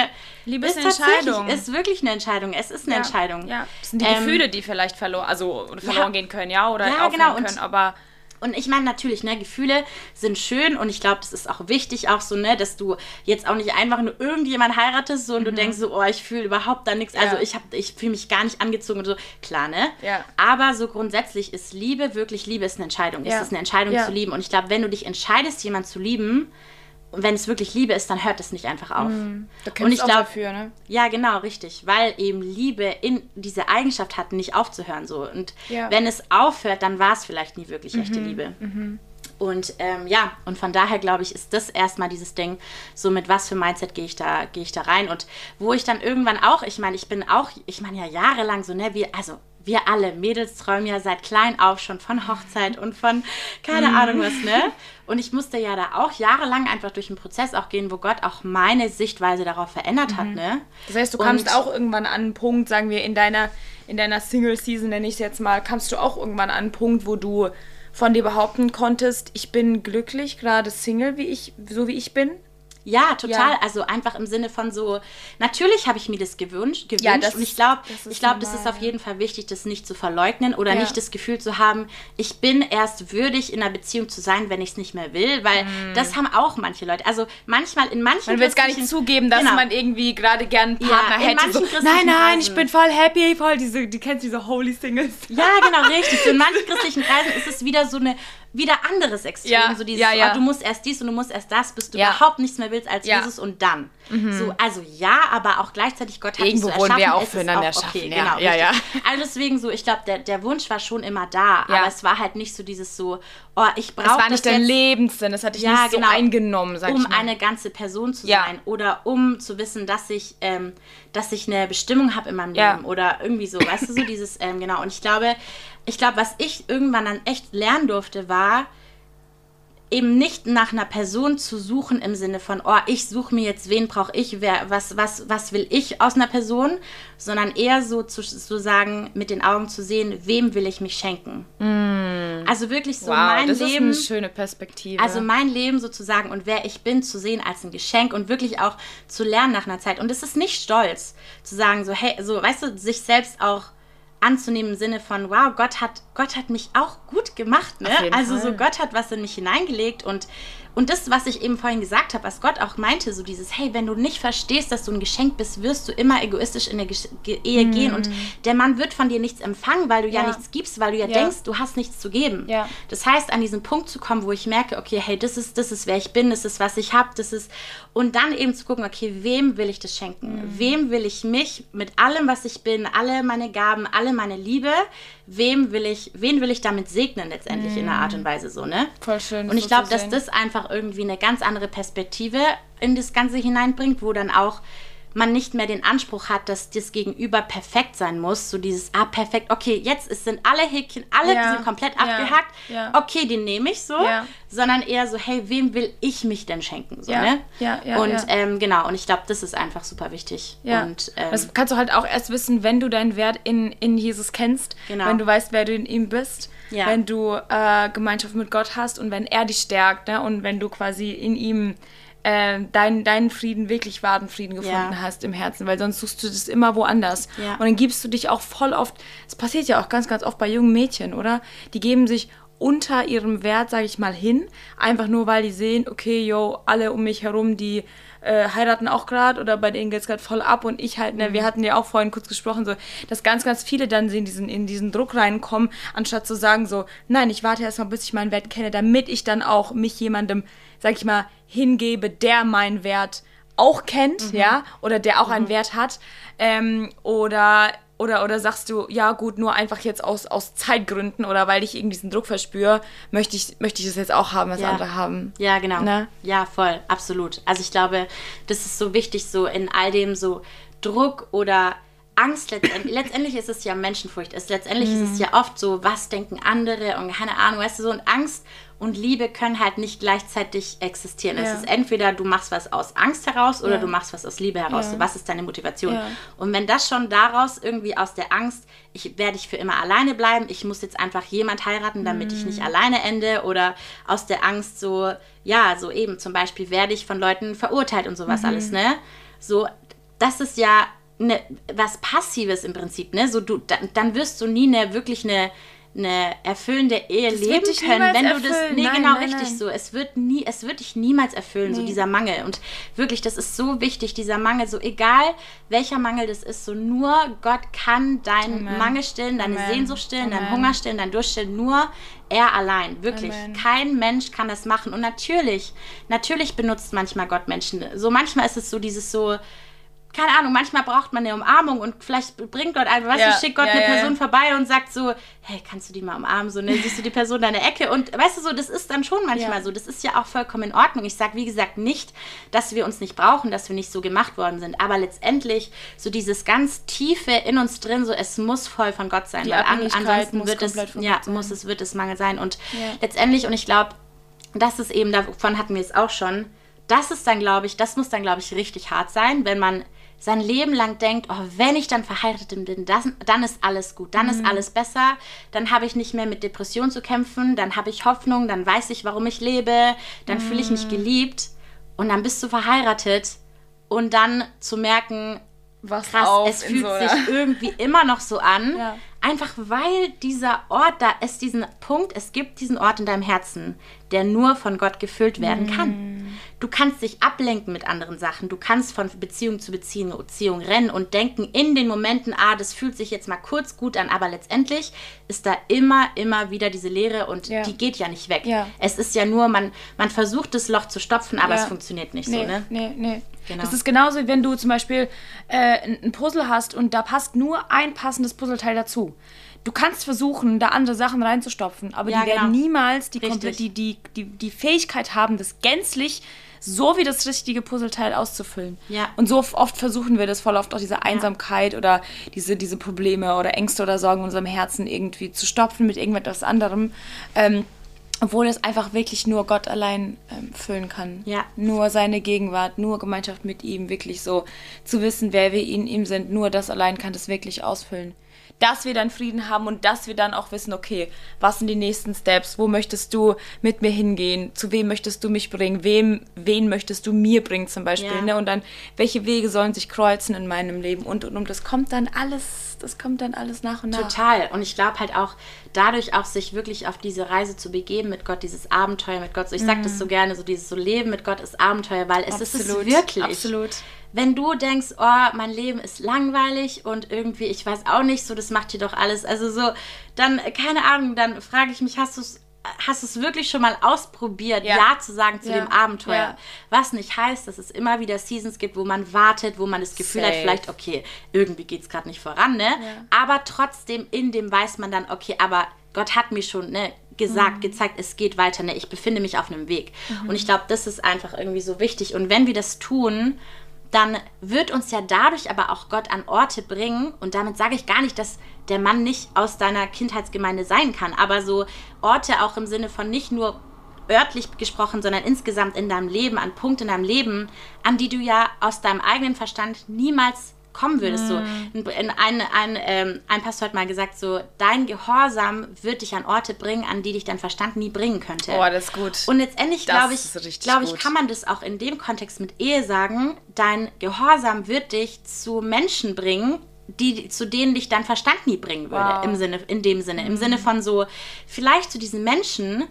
Liebe ist, ist eine Entscheidung.
ist wirklich eine Entscheidung. Es ist eine
ja,
Entscheidung.
Ja. Das sind die ähm, Gefühle, die vielleicht verloren, also verloren ja, gehen können, ja, oder ja, genau. können, aber
und ich meine natürlich, ne, Gefühle sind schön und ich glaube, das ist auch wichtig, auch so, ne, dass du jetzt auch nicht einfach nur irgendjemand heiratest so, und mhm. du denkst so, oh, ich fühle überhaupt da nichts. Also ja. Also ich ich fühle mich gar nicht angezogen und so. Klar, ne? Ja. Aber so grundsätzlich ist Liebe wirklich Liebe ist eine Entscheidung. Ja. Es ist eine Entscheidung zu lieben. Und ich glaube, wenn du dich entscheidest, jemanden zu lieben, und wenn es wirklich Liebe ist, dann hört es nicht einfach auf. Mm,
da und ich glaube dafür, ne?
Ja, genau, richtig, weil eben Liebe in diese Eigenschaft hat, nicht aufzuhören so. Und ja. wenn es aufhört, dann war es vielleicht nie wirklich mhm. echte Liebe. Mhm. Und ähm, ja, und von daher glaube ich, ist das erstmal dieses Ding, so mit was für Mindset gehe ich da, gehe ich da rein. Und wo ich dann irgendwann auch, ich meine, ich bin auch, ich meine ja jahrelang so, ne, wie, also wir alle Mädels träumen ja seit klein auf schon von Hochzeit und von keine mm. Ahnung was, ne? Und ich musste ja da auch jahrelang einfach durch einen Prozess auch gehen, wo Gott auch meine Sichtweise darauf verändert mhm. hat, ne?
Das heißt, du und kamst auch irgendwann an einen Punkt, sagen wir, in deiner, in deiner Single-Season, nenne ich es jetzt mal, kamst du auch irgendwann an einen Punkt, wo du von dir behaupten konntest, ich bin glücklich, gerade Single, wie ich, so wie ich bin?
Ja, total. Ja. Also einfach im Sinne von so, natürlich habe ich mir das gewünscht, gewünscht ja, das und ich glaube, ich glaube, das ist auf jeden Fall wichtig, das nicht zu verleugnen oder ja. nicht das Gefühl zu haben, ich bin erst würdig in einer Beziehung zu sein, wenn ich es nicht mehr will, weil mm. das haben auch manche Leute. Also manchmal in manchen
Man will es gar nicht zugeben, dass genau. man irgendwie gerade gern einen Partner hätte. So, nein, nein, ich bin voll happy, voll diese, die kennst diese Holy Singles.
Ja, genau, richtig. So in manchen christlichen Kreisen ist es wieder so eine wieder anderes Extrem. Ja, so dieses, ja, ja. Oh, du musst erst dies und du musst erst das, bis du überhaupt nichts mehr willst als Jesus und dann. Mhm. So, also ja, aber auch gleichzeitig Gott hat
Irgendwo
so
wollen wir auch füreinander auch okay, schaffen.
Genau, ja, ja. Also deswegen so, ich glaube, der, der Wunsch war schon immer da, aber es war halt nicht so dieses so, oh, ich brauche
das war nicht dein Lebenssinn, das hatte ich nicht genau, so eingenommen, sag
um eine ganze Person zu sein oder um zu wissen, dass ich, ähm, dass ich eine Bestimmung habe in meinem Leben oder irgendwie so, weißt du, so dieses, ähm, genau. Und ich glaube, ich glaube, was ich irgendwann dann echt lernen durfte, war, eben nicht nach einer Person zu suchen im Sinne von, oh, ich suche mir jetzt, wen brauche ich, wer, was, was, was will ich aus einer Person, sondern eher so zu so sagen, mit den Augen zu sehen, wem will ich mich schenken. Mm. Also wirklich so wow, mein das Leben.
Das ist eine schöne Perspektive.
Also mein Leben sozusagen und wer ich bin zu sehen als ein Geschenk und wirklich auch zu lernen nach einer Zeit. Und es ist nicht stolz zu sagen, so, hey, so, weißt du, sich selbst auch anzunehmen im Sinne von, wow, Gott hat, Gott hat mich auch gut gemacht. Ne? Also Fall. so Gott hat was in mich hineingelegt und und das, was ich eben vorhin gesagt habe, was Gott auch meinte, so dieses, hey, wenn du nicht verstehst, dass du ein Geschenk bist, wirst du immer egoistisch in eine Ehe mm. gehen und der Mann wird von dir nichts empfangen, weil du ja, ja nichts gibst, weil du ja, ja, denkst, du hast nichts zu geben. Ja. Das heißt, an diesen Punkt zu kommen, wo ich merke, okay, hey, das ist, das ist, wer ich bin, das ist, was ich habe, das ist, und dann eben zu gucken, okay, wem will ich das schenken? Mm. Wem will ich mich mit allem, was ich bin, alle meine Gaben, alle meine Liebe, wem will ich, wen will ich damit segnen letztendlich mm. in einer Art und Weise so, ne? Voll schön. Und ich glaube, dass das einfach irgendwie eine ganz andere Perspektive in das Ganze hineinbringt, wo dann auch man nicht mehr den Anspruch hat, dass das Gegenüber perfekt sein muss. So dieses, ah, perfekt, okay, jetzt sind alle Häkchen, alle ja. sind komplett ja. abgehackt. Ja. Okay, den nehme ich so. Sondern eher so, hey, wem will ich mich denn schenken? So, ne? ja, ja, und ähm, genau, und ich glaube, das ist einfach super wichtig. Und,
ähm, das kannst du halt auch erst wissen, wenn du deinen Wert in, in Jesus kennst, genau. wenn du weißt, wer du in ihm bist. Wenn du äh, Gemeinschaft mit Gott hast und wenn er dich stärkt ne? und wenn du quasi in ihm äh, deinen, deinen Frieden, wirklich wahren Frieden gefunden ja. hast im Herzen, weil sonst suchst du das immer woanders. Ja. Und dann gibst du dich auch voll oft, es passiert ja auch ganz, ganz oft bei jungen Mädchen, oder? Die geben sich unter ihrem Wert, sage ich mal, hin, einfach nur, weil die sehen, okay, yo, alle um mich herum, die äh, heiraten auch gerade oder bei denen geht es gerade voll ab und ich halt, ne, mhm. wir hatten ja auch vorhin kurz gesprochen, so, dass ganz, ganz viele dann in diesen, in diesen Druck reinkommen, anstatt zu sagen so, nein, ich warte erstmal, bis ich meinen Wert kenne, damit ich dann auch mich jemandem, sag ich mal, hingebe, der meinen Wert auch kennt, mhm. ja, oder der auch mhm. einen Wert hat. Ähm, oder, oder, oder sagst du, ja gut, nur einfach jetzt aus, aus Zeitgründen oder weil ich irgendwie diesen Druck verspüre, möchte ich, möchte ich das jetzt auch haben, was
ja.
andere haben.
Ja, genau. Ne? Ja, voll, absolut. Also ich glaube, das ist so wichtig, so in all dem so Druck oder Angst, letztendlich, letztendlich ist es ja Menschenfurcht. Es, letztendlich mhm. ist es mhm. ja oft so, was denken andere und keine Ahnung, weißt du, so und Angst und Liebe können halt nicht gleichzeitig existieren. Ja. Es ist entweder du machst was aus Angst heraus oder ja. du machst was aus Liebe heraus. Ja. So, was ist deine Motivation? Und wenn das schon daraus irgendwie aus der Angst, ich werde ich für immer alleine bleiben, ich muss jetzt einfach jemand heiraten, damit mhm. ich nicht mhm. alleine ende oder aus der Angst so, ja, so eben zum Beispiel werde ich von Leuten verurteilt und sowas mhm. alles, ne? So, das ist ja ne, was Passives im Prinzip, ne? So, du, dann, dann wirst du nie eine wirklich eine eine erfüllende Ehe das leben können, wenn du erfüllen. das nee nein, genau nein, richtig nein. so es wird nie es wird dich niemals erfüllen nee. so dieser Mangel und wirklich das ist so wichtig dieser Mangel so egal welcher Mangel das ist so nur Gott kann deinen Amen. Mangel stillen deine Amen. Sehnsucht stillen deinen Hunger stillen dein Durst stillen nur er allein wirklich Amen. kein Mensch kann das machen und natürlich natürlich benutzt manchmal Gott Menschen so manchmal ist es so dieses so keine Ahnung, manchmal braucht man eine Umarmung und vielleicht bringt Gott einfach, weißt ja, du, schickt Gott ja, eine Person vorbei und sagt so, hey, kannst du die mal umarmen? So, ne, siehst du die Person deine Ecke? Und weißt du so, das ist dann schon manchmal so. Das ist ja auch vollkommen in Ordnung. Ich sage, wie gesagt, nicht, dass wir uns nicht brauchen, dass wir nicht so gemacht worden sind, aber letztendlich so dieses ganz tiefe in uns drin, so es muss voll von Gott sein, die weil an, ansonsten wird es, ja, muss es, wird es Mangel sein. Und letztendlich, und ich glaube, das ist eben, davon hatten wir es auch schon, das ist dann, glaube ich, das muss dann, glaube ich, richtig hart sein, wenn man sein Leben lang denkt, oh, wenn ich dann verheiratet bin, das, dann ist alles gut, dann mhm. ist alles besser, dann habe ich nicht mehr mit Depressionen zu kämpfen, dann habe ich Hoffnung, dann weiß ich, warum ich lebe, dann mhm. fühle ich mich mhm. geliebt und dann bist du verheiratet und dann zu merken, Was krass, es fühlt so, sich irgendwie immer noch so an, ja. einfach weil dieser Ort, da ist diesen Punkt, es gibt diesen Ort in deinem Herzen, der nur von Gott gefüllt werden kann. Du kannst dich ablenken mit anderen Sachen. Du kannst von Beziehung zu Beziehung, Beziehung rennen und denken in den Momenten, ah, das fühlt sich jetzt mal kurz gut an, aber letztendlich ist da immer, immer wieder diese Leere und ja. die geht ja nicht weg. Ja. Es ist ja nur, man, man versucht das Loch zu stopfen, aber ja. es funktioniert nicht nee, so, ne?
Nee, nee. Genau. Das ist genauso, wenn du zum Beispiel äh, ein Puzzle hast und da passt nur ein passendes Puzzleteil dazu du kannst versuchen, da andere Sachen reinzustopfen, aber ja, die werden genau. niemals die, die, die, die, die Fähigkeit haben, das gänzlich so wie das richtige Puzzleteil auszufüllen. Ja. Und so oft versuchen wir das voll oft auch diese Einsamkeit ja. oder diese, diese Probleme oder Ängste oder Sorgen in unserem Herzen irgendwie zu stopfen mit irgendetwas anderem. Ähm, obwohl es einfach wirklich nur Gott allein ähm, füllen kann. Ja. Nur seine Gegenwart, nur Gemeinschaft mit ihm, wirklich so zu wissen, wer wir in ihm sind, nur das allein kann das wirklich ausfüllen dass wir dann Frieden haben und dass wir dann auch wissen, okay, was sind die nächsten Steps, wo möchtest du mit mir hingehen, zu wem möchtest du mich bringen, wem, wen möchtest du mir bringen zum Beispiel, ja. ne? und dann, welche Wege sollen sich kreuzen in meinem Leben und, und, und, das kommt dann alles, das kommt dann alles nach und nach.
Total, und ich glaube halt auch, dadurch auch sich wirklich auf diese Reise zu begeben mit Gott, dieses Abenteuer mit Gott, so ich mhm. sage das so gerne, so dieses so Leben mit Gott ist Abenteuer, weil es absolut, ist es wirklich. Absolut wenn du denkst, oh, mein Leben ist langweilig und irgendwie, ich weiß auch nicht, so, das macht dir doch alles. Also so, dann, keine Ahnung, dann frage ich mich, hast du es hast es wirklich schon mal ausprobiert, ja, ja zu sagen zu ja. dem Abenteuer? Ja. Was nicht heißt, dass es immer wieder Seasons gibt, wo man wartet, wo man das Gefühl Safe. hat, vielleicht, okay, irgendwie geht es gerade nicht voran, ne? Aber trotzdem in dem weiß man dann, okay, aber Gott hat mir schon ne, gesagt, mhm. gezeigt, es geht weiter, ne? Ich befinde mich auf einem Weg. Mhm. Und ich glaube, das ist einfach irgendwie so wichtig. Und wenn wir das tun, dann wird uns ja dadurch aber auch Gott an Orte bringen. Und damit sage ich gar nicht, dass der Mann nicht aus deiner Kindheitsgemeinde sein kann, aber so Orte auch im Sinne von nicht nur örtlich gesprochen, sondern insgesamt in deinem Leben, an Punkte in deinem Leben, an die du ja aus deinem eigenen Verstand niemals kommen würdest. Mm. So, ein, ein, ähm, ein Pastor hat mal gesagt, so, dein Gehorsam wird dich an Orte bringen, an die dich dein Verstand nie bringen könnte.
Oh, das ist gut.
Und letztendlich, glaube ich, glaube ich, kann man das auch in dem Kontext mit Ehe sagen, dein Gehorsam wird dich zu Menschen bringen, die, zu denen dich dein Verstand nie bringen würde, wow. im Sinne, in dem Sinne. Im Sinne von so, vielleicht zu diesen Menschen,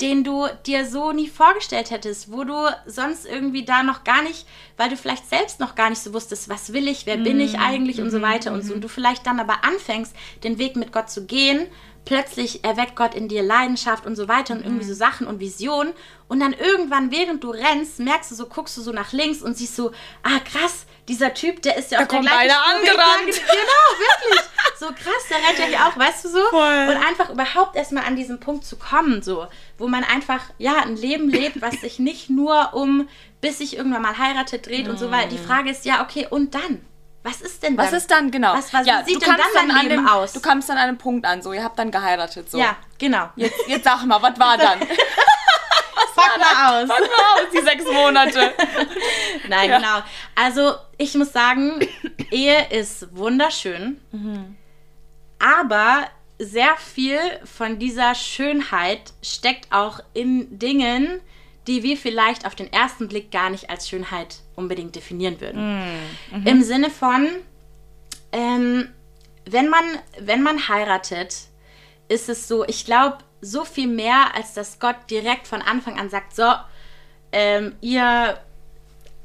den du dir so nie vorgestellt hättest, wo du sonst irgendwie da noch gar nicht, weil du vielleicht selbst noch gar nicht so wusstest, was will ich, wer bin ich mhm. eigentlich und so mhm. weiter und so. Und mhm. du vielleicht dann aber anfängst, den Weg mit Gott zu gehen, plötzlich erweckt Gott in dir Leidenschaft und so weiter und irgendwie so Sachen und Visionen. Und dann irgendwann, während du rennst, merkst du so, guckst du so nach links und siehst so, ah krass, dieser Typ, der ist ja
da
auf der
kommt einer angerannt.
Genau, wirklich. So krass, der rennt ja hier auch, weißt du so? Voll. Und einfach überhaupt erstmal an diesen Punkt zu kommen, so, wo man einfach, ja, ein Leben lebt, was sich nicht nur um, bis sich irgendwann mal heiratet, dreht mm. und so weiter. Die mm. Frage ist ja, okay, und dann? Was ist denn
dann? Was ist dann, genau.
Was, was ja, sieht denn dann, dann an dem, aus?
Du kommst dann an einem Punkt an, so, ihr habt dann geheiratet, so.
Ja, genau.
Jetzt, jetzt sag mal, was war dann?
Pack mal aus.
Pack mal aus, die sechs Monate.
Nein, ja. genau. Also, ich muss sagen, Ehe ist wunderschön. Mhm. Aber sehr viel von dieser Schönheit steckt auch in Dingen, die wir vielleicht auf den ersten Blick gar nicht als Schönheit unbedingt definieren würden. Mhm. mhm. Im Sinne von, ähm, wenn, man, wenn man heiratet, ist es so, ich glaube, so viel mehr, als dass Gott direkt von Anfang an sagt, so, ähm, ihr,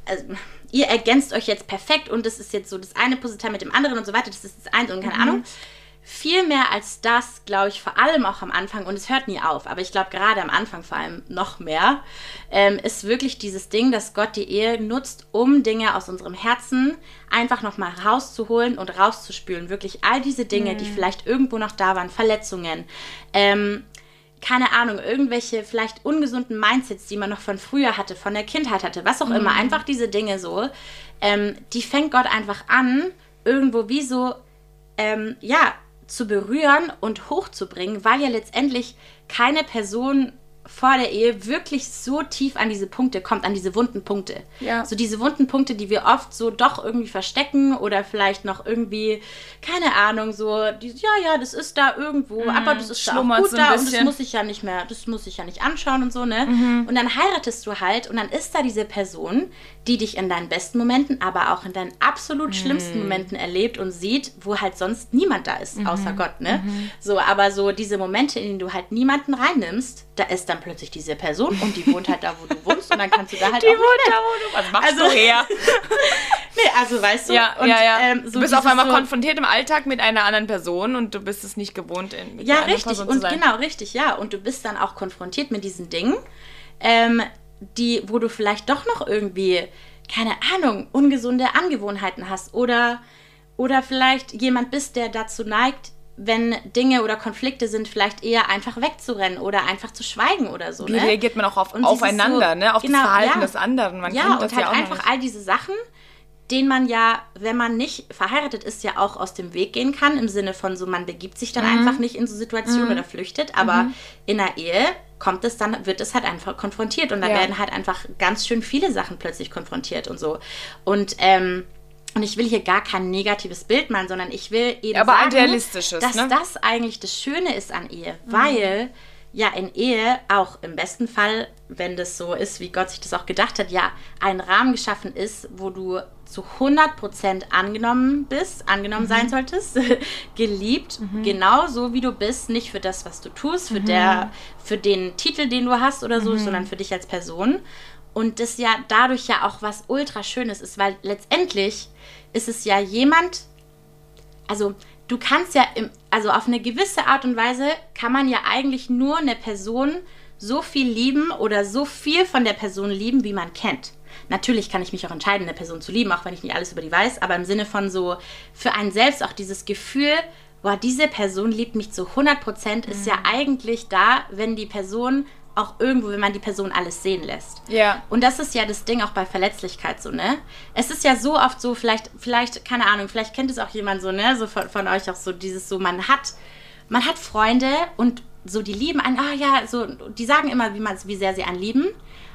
also, ihr ergänzt euch jetzt perfekt und das ist jetzt so das eine Puzzleteil mit dem anderen und so weiter, das ist das eine und keine mhm. Ahnung. Viel mehr als das, glaube ich, vor allem auch am Anfang, und es hört nie auf, aber ich glaube gerade am Anfang vor allem noch mehr, ähm, ist wirklich dieses Ding, dass Gott die Ehe nutzt, um Dinge aus unserem Herzen einfach nochmal rauszuholen und rauszuspülen. Wirklich all diese Dinge, mhm. die vielleicht irgendwo noch da waren, Verletzungen, ähm, keine Ahnung, irgendwelche vielleicht ungesunden Mindsets, die man noch von früher hatte, von der Kindheit hatte, was auch mhm. immer, einfach diese Dinge so, ähm, die fängt Gott einfach an, irgendwo wie so, ähm, ja, zu berühren und hochzubringen, weil ja letztendlich keine Person vor der Ehe wirklich so tief an diese Punkte kommt, an diese wunden Punkte. Ja. So diese wunden Punkte, die wir oft so doch irgendwie verstecken oder vielleicht noch irgendwie, keine Ahnung, so, die, ja, ja, das ist da irgendwo, mhm. aber das ist da auch gut so da und das muss ich ja nicht mehr, das muss ich ja nicht anschauen und so, ne? Mhm. Und dann heiratest du halt und dann ist da diese Person, die dich in deinen besten Momenten, aber auch in deinen absolut schlimmsten mhm. Momenten erlebt und sieht, wo halt sonst niemand da ist, außer mhm. Gott, ne? Mhm. So, aber so diese Momente, in denen du halt niemanden reinnimmst, da ist dann plötzlich diese Person und die wohnt halt da, wo du wohnst und dann kannst du da halt
die auch wohnt da, wo du was machst also, du her?
nee, also weißt du,
ja, und, ja, ja. Ähm, so du bist auf einmal so konfrontiert im Alltag mit einer anderen Person und du bist es nicht gewohnt in
mit ja richtig Person und genau richtig ja und du bist dann auch konfrontiert mit diesen Dingen, ähm, die, wo du vielleicht doch noch irgendwie keine Ahnung ungesunde Angewohnheiten hast oder oder vielleicht jemand bist, der dazu neigt, wenn Dinge oder Konflikte sind, vielleicht eher einfach wegzurennen oder einfach zu schweigen oder so.
Wie ne? reagiert man auch auf, aufeinander, so, ne? auf genau, das Verhalten ja. des anderen?
Man ja, und halt ja einfach all diese Sachen, denen man ja, wenn man nicht verheiratet ist, ja auch aus dem Weg gehen kann, im Sinne von so, man begibt sich dann mhm. einfach nicht in so Situationen mhm. oder flüchtet, aber mhm. in der Ehe kommt es dann, wird es halt einfach konfrontiert und da ja. werden halt einfach ganz schön viele Sachen plötzlich konfrontiert und so. Und ähm, und ich will hier gar kein negatives Bild malen, sondern ich will eben
Aber sagen,
dass
ne?
das eigentlich das Schöne ist an Ehe, mhm. weil ja in Ehe auch im besten Fall, wenn das so ist, wie Gott sich das auch gedacht hat, ja ein Rahmen geschaffen ist, wo du zu 100% angenommen bist, angenommen mhm. sein solltest, geliebt, mhm. genau so wie du bist, nicht für das, was du tust, für, mhm. der, für den Titel, den du hast oder so, mhm. sondern für dich als Person. Und das ja dadurch ja auch was ultra Schönes ist, weil letztendlich ist es ja jemand, also du kannst ja, im, also auf eine gewisse Art und Weise kann man ja eigentlich nur eine Person so viel lieben oder so viel von der Person lieben, wie man kennt. Natürlich kann ich mich auch entscheiden, eine Person zu lieben, auch wenn ich nicht alles über die weiß, aber im Sinne von so für einen selbst auch dieses Gefühl, boah, diese Person liebt mich zu 100 Prozent, ist ja mhm. eigentlich da, wenn die Person auch irgendwo, wenn man die Person alles sehen lässt.
Ja.
Und das ist ja das Ding auch bei Verletzlichkeit so, ne? Es ist ja so oft so, vielleicht, vielleicht, keine Ahnung, vielleicht kennt es auch jemand so, ne? So von, von euch auch so dieses so, man hat, man hat Freunde und so, die lieben einen, ah ja, so, die sagen immer, wie, man, wie sehr sie einen lieben.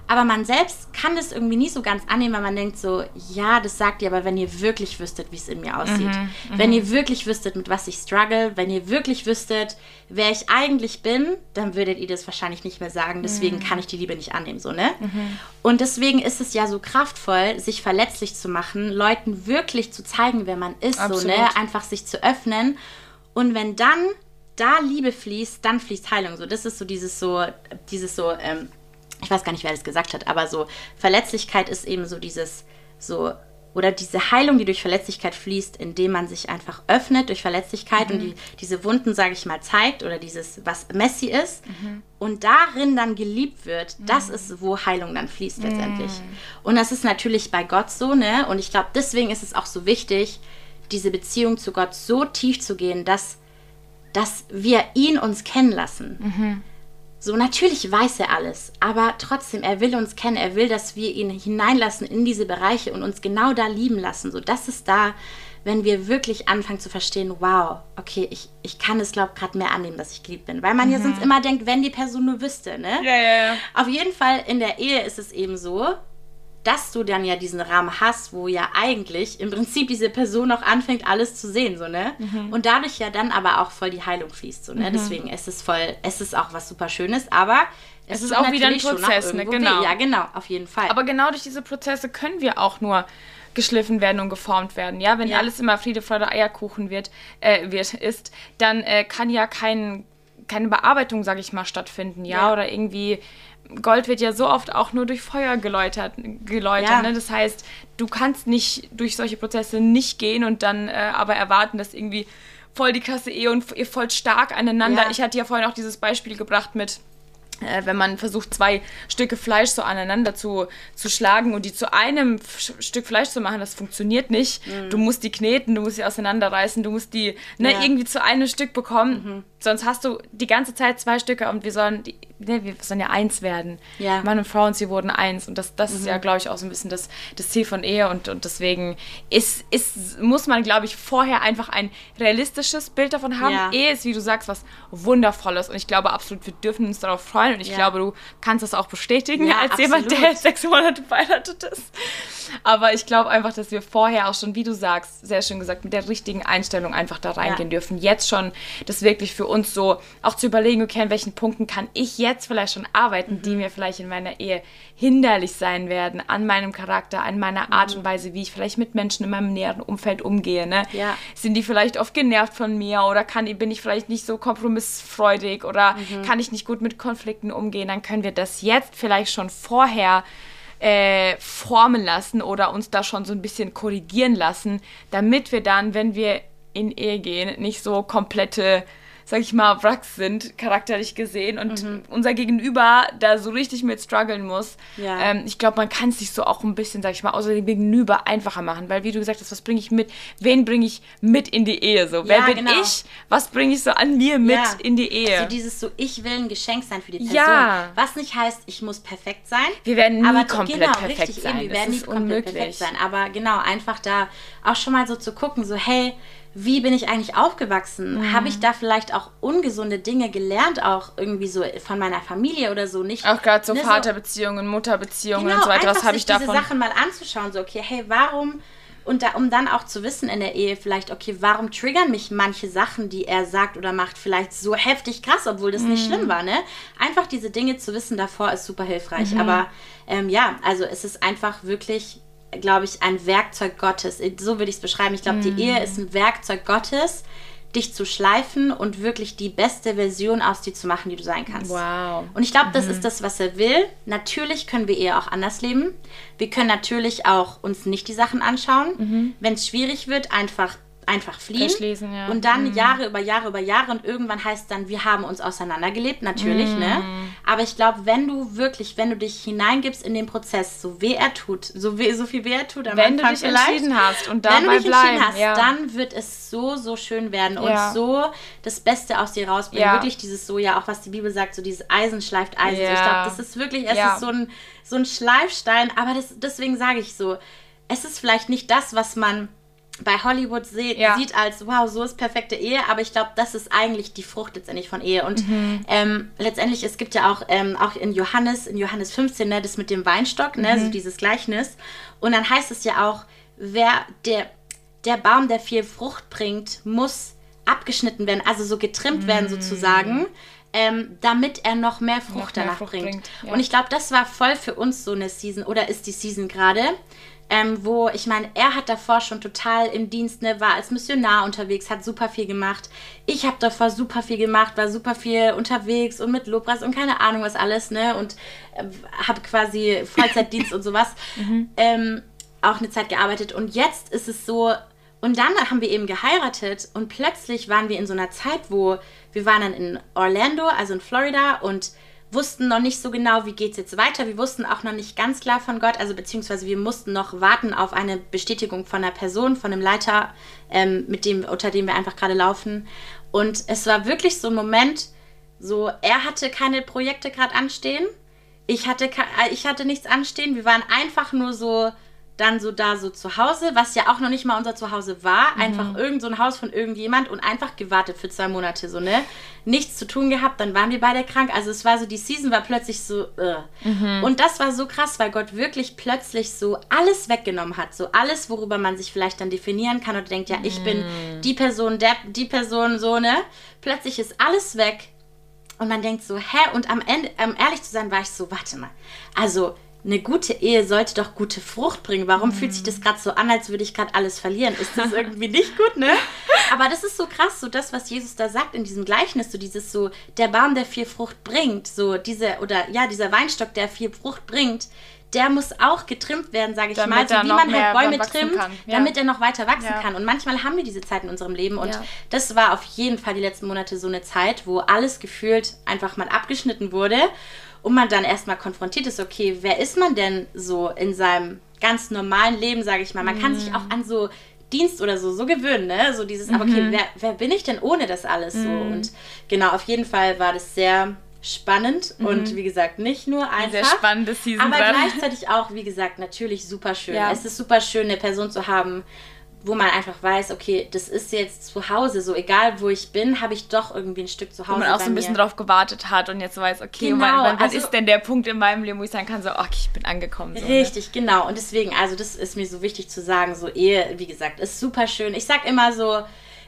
Aber man selbst kann das irgendwie nie so ganz annehmen, weil man denkt so, ja, das sagt ihr, aber wenn ihr wirklich wüsstet, wie es in mir aussieht, mhm, mhm, wenn ihr wirklich wüsstet, mit was ich struggle, wenn ihr wirklich wüsstet, wer ich eigentlich bin, dann würdet ihr das wahrscheinlich nicht mehr sagen. Deswegen mhm. kann ich die Liebe nicht annehmen, so, ne? Mhm. Und deswegen ist es ja so kraftvoll, sich verletzlich zu machen, Leuten wirklich zu zeigen, wer man ist, Absolut. so, ne? Einfach sich zu öffnen. Und wenn dann da Liebe fließt, dann fließt Heilung. So, das ist so dieses so, dieses so, ähm, ich weiß gar nicht, wer das gesagt hat, aber so Verletzlichkeit ist eben so dieses, so, oder diese Heilung, die durch Verletzlichkeit fließt, indem man sich einfach öffnet durch Verletzlichkeit mhm. und die, diese Wunden, sage ich mal, zeigt oder dieses, was messy ist mhm. und darin dann geliebt wird, mhm. das ist, wo Heilung dann fließt letztendlich. Mhm. Und das ist natürlich bei Gott so, ne? Und ich glaube, deswegen ist es auch so wichtig, diese Beziehung zu Gott so tief zu gehen, dass, dass wir ihn uns kennen lassen. So, natürlich weiß er alles, aber trotzdem, er will uns kennen, er will, dass wir ihn hineinlassen in diese Bereiche und uns genau da lieben lassen. So, das ist da, wenn wir wirklich anfangen zu verstehen, wow, okay, ich, ich kann es, glaube ich, gerade mehr annehmen, dass ich geliebt bin. Weil man mhm. ja sonst immer denkt, wenn die Person nur wüsste, ne?
Ja, ja, ja.
Auf jeden Fall in der Ehe ist es eben so, dass du dann ja diesen Rahmen hast, wo ja eigentlich im Prinzip diese Person auch anfängt, alles zu sehen, so, ne? Mhm. Und dadurch ja dann aber auch voll die Heilung fließt, so, ne? Mhm. Deswegen ist es voll, es ist auch was super Schönes, aber
es, es ist auch wieder ein Prozess, ne? Genau.
Ja, genau, auf jeden Fall.
Aber genau durch diese Prozesse können wir auch nur geschliffen werden und geformt werden. Ja, wenn ja. alles immer Friede, Freude, Eierkuchen wird, äh, wird ist, dann äh, kann ja kein, keine Bearbeitung, sage ich mal, stattfinden. Ja, ja. oder irgendwie Gold wird ja so oft auch nur durch Feuer geläutert. geläutert ja. ne? Das heißt, du kannst nicht durch solche Prozesse nicht gehen und dann äh, aber erwarten, dass irgendwie voll die krasse Ehe und ihr voll stark aneinander. Ja. Ich hatte ja vorhin auch dieses Beispiel gebracht mit wenn man versucht, zwei Stücke Fleisch so aneinander zu, zu schlagen und die zu einem Stück Fleisch zu machen, das funktioniert nicht. Mhm. Du musst die kneten, du musst sie auseinanderreißen, du musst die ne, ja. irgendwie zu einem Stück bekommen. Mhm. Sonst hast du die ganze Zeit zwei Stücke und wir sollen, die, ne, wir sollen ja eins werden. Ja. Mann und Frau und sie wurden eins. Und das, das mhm. ist ja, mhm. glaube ich, auch so ein bisschen das, das Ziel von Ehe. Und, und deswegen ist, ist, muss man, glaube ich, vorher einfach ein realistisches Bild davon haben. Ja. Ehe ist, wie du sagst, was Wundervolles. Und ich glaube absolut, wir dürfen uns darauf freuen. Und ich ja. glaube, du kannst das auch bestätigen als absolut. jemand, der sechs Monate verheiratet ist. Aber ich glaube einfach, dass wir vorher auch schon, wie du sagst, sehr schön gesagt, mit der richtigen Einstellung einfach da reingehen dürfen. Jetzt schon das wirklich für uns uns so auch zu überlegen, okay, an welchen Punkten kann ich jetzt vielleicht schon arbeiten, mhm. die mir vielleicht in meiner Ehe hinderlich sein werden, an meinem Charakter, an meiner Art mhm. und Weise, wie ich vielleicht mit Menschen in meinem näheren Umfeld umgehe. Ne?
Ja.
Sind die vielleicht oft genervt von mir oder kann, bin ich vielleicht nicht so kompromissfreudig oder mhm. kann ich nicht gut mit Konflikten umgehen? Dann können wir das jetzt vielleicht schon vorher äh, formen lassen oder uns da schon so ein bisschen korrigieren lassen, damit wir dann, wenn wir in Ehe gehen, nicht so komplette sag ich mal, Wracks sind, charakterlich gesehen, und mhm. unser Gegenüber da so richtig mit strugglen muss. Ja. Ähm, ich glaube, man kann es sich so auch ein bisschen, sag ich mal, außer dem Gegenüber einfacher machen, weil wie du gesagt hast, was bringe ich mit, wen bringe ich mit in die Ehe? So, wer ja, bin genau. ich? Was bringe ich so an mir mit ja. in die Ehe?
So dieses so, ich will ein Geschenk sein für die Person. Ja. Was nicht heißt, ich muss perfekt sein.
Wir werden nie aber komplett genau, perfekt richtig, sein.
Eben, wir werden nie komplett unmöglich. perfekt sein. Aber genau, einfach da auch schon mal so zu gucken, so hey, wie bin ich eigentlich aufgewachsen? Mhm. Habe ich da vielleicht auch ungesunde Dinge gelernt, auch irgendwie so von meiner Familie oder so nicht?
Auch gerade so ne, Vaterbeziehungen, Mutterbeziehungen genau, und so weiter. Was habe ich davon?
diese Sachen mal anzuschauen, so okay, hey, warum und da, um dann auch zu wissen in der Ehe vielleicht, okay, warum triggern mich manche Sachen, die er sagt oder macht, vielleicht so heftig krass, obwohl das mm. nicht schlimm war, ne? Einfach diese Dinge zu wissen davor ist super hilfreich. Mhm. Aber ähm, ja, also es ist einfach wirklich, glaube ich, ein Werkzeug Gottes. So würde ich es beschreiben. Ich glaube, mm. die Ehe ist ein Werkzeug Gottes, dich zu schleifen und wirklich die beste Version aus dir zu machen, die du sein kannst. Wow. Und ich glaube, das mhm. ist das, was er will. Natürlich können wir eher auch anders leben. Wir können natürlich auch uns nicht die Sachen anschauen. Mhm. Wenn es schwierig wird, einfach einfach fliehen. Ja. Und dann mhm. Jahre über Jahre über Jahre und irgendwann heißt dann, wir haben uns auseinandergelebt, natürlich, mhm. ne? Aber ich glaube, wenn du wirklich, wenn du dich hineingibst in den Prozess, so weh er tut, so, weh, so viel weh er tut, am wenn Anfang du dich entschieden hast und dabei wenn du dich bleiben, hast, ja. dann wird es so, so schön werden ja. und so das Beste aus dir rausbringen. Wirklich dieses so, ja, auch was die Bibel sagt, so dieses Eisen schleift Eisen. Ich glaube, das ist wirklich, es ist so ein, so ein Schleifstein, aber das, deswegen sage ich so, es ist vielleicht nicht das, was man bei Hollywood se ja. sieht als, wow, so ist perfekte Ehe, aber ich glaube, das ist eigentlich die Frucht letztendlich von Ehe. Und mhm. ähm, letztendlich, es gibt ja auch, ähm, auch in Johannes, in Johannes 15, ne, das mit dem Weinstock, ne, mhm. so dieses Gleichnis. Und dann heißt es ja auch, wer der, der Baum, der viel Frucht bringt, muss abgeschnitten werden, also so getrimmt mhm. werden sozusagen. Ähm, damit er noch mehr Frucht noch danach mehr Frucht bringt. bringt ja. Und ich glaube, das war voll für uns so eine Season oder ist die Season gerade, ähm, wo ich meine, er hat davor schon total im Dienst, ne, war als Missionar unterwegs, hat super viel gemacht. Ich habe davor super viel gemacht, war super viel unterwegs und mit Lobpreis und keine Ahnung was alles, ne, und äh, habe quasi Vollzeitdienst und sowas. Mhm. Ähm, auch eine Zeit gearbeitet und jetzt ist es so, und dann haben wir eben geheiratet und plötzlich waren wir in so einer Zeit, wo wir waren dann in Orlando, also in Florida und wussten noch nicht so genau, wie geht es jetzt weiter. Wir wussten auch noch nicht ganz klar von Gott, also beziehungsweise wir mussten noch warten auf eine Bestätigung von einer Person, von einem Leiter, ähm, mit dem, unter dem wir einfach gerade laufen. Und es war wirklich so ein Moment, so, er hatte keine Projekte gerade anstehen. Ich hatte, ich hatte nichts anstehen. Wir waren einfach nur so dann so da so zu Hause, was ja auch noch nicht mal unser Zuhause war, mhm. einfach irgend so ein Haus von irgendjemand und einfach gewartet für zwei Monate so, ne? Nichts zu tun gehabt, dann waren wir beide krank. Also es war so, die Season war plötzlich so, uh. mhm. und das war so krass, weil Gott wirklich plötzlich so alles weggenommen hat, so alles, worüber man sich vielleicht dann definieren kann und denkt, ja, ich mhm. bin die Person, der, die Person, so, ne? Plötzlich ist alles weg und man denkt so, hä? Und am Ende, um ehrlich zu sein, war ich so, warte mal, also eine gute Ehe sollte doch gute Frucht bringen. Warum mhm. fühlt sich das gerade so an, als würde ich gerade alles verlieren? Ist das irgendwie nicht gut, ne? Aber das ist so krass, so das, was Jesus da sagt in diesem Gleichnis, so dieses so, der Baum, der viel Frucht bringt, so diese, oder ja, dieser Weinstock, der viel Frucht bringt, der muss auch getrimmt werden, sage ich damit mal, so wie man halt Bäume trimmt, ja. damit er noch weiter wachsen ja. kann. Und manchmal haben wir diese Zeit in unserem Leben und ja. das war auf jeden Fall die letzten Monate so eine Zeit, wo alles gefühlt einfach mal abgeschnitten wurde und man dann erstmal konfrontiert ist, okay, wer ist man denn so in seinem ganz normalen Leben, sage ich mal. Man mhm. kann sich auch an so Dienst oder so so gewöhnen, ne? So dieses, mhm. aber okay, mhm. wer, wer bin ich denn ohne das alles mhm. so? Und genau, auf jeden Fall war das sehr spannend mhm. und wie gesagt nicht nur einfach, sehr spannende Season aber dran. gleichzeitig auch wie gesagt natürlich super schön. Ja. Es ist super schön eine Person zu haben, wo man einfach weiß, okay, das ist jetzt zu Hause, so egal wo ich bin, habe ich doch irgendwie ein Stück zu Hause.
Wo man auch so ein bisschen drauf gewartet hat und jetzt weiß, okay, genau, wann, wann also, ist denn der Punkt in meinem Leben, wo ich sagen kann, so, okay, ich bin angekommen. So,
ne? richtig, ne? genau. Und deswegen, also das ist mir so wichtig zu sagen, so Ehe, wie gesagt, ist super schön. Ich sag immer so,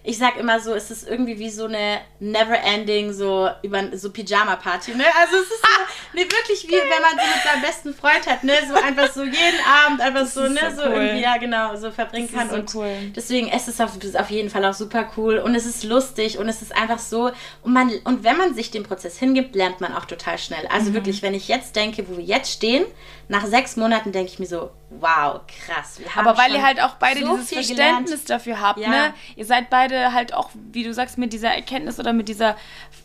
ich sag immer so, es ist irgendwie wie so eine never-ending, so über so Pyjama-Party, ne? Also es ist so, ne, wirklich wie wenn man so mit seinem besten Freund hat, ne? So einfach so jeden Abend einfach das so, ne? So, cool. irgendwie, ja genau, so verbringen das kann. So und cool. deswegen es ist es auf, auf jeden Fall auch super cool und es ist lustig und es ist einfach so, und man, und wenn man sich dem Prozess hingibt, lernt man auch total schnell. Also mhm. wirklich, wenn ich jetzt denke, wo wir jetzt stehen, nach sechs Monaten denke ich mir so, wow, krass.
Aber weil ihr halt auch beide so dieses Verständnis gelernt. dafür habt, ja. ne? Ihr seid beide halt auch, wie du sagst, mit dieser Erkenntnis oder mit dieser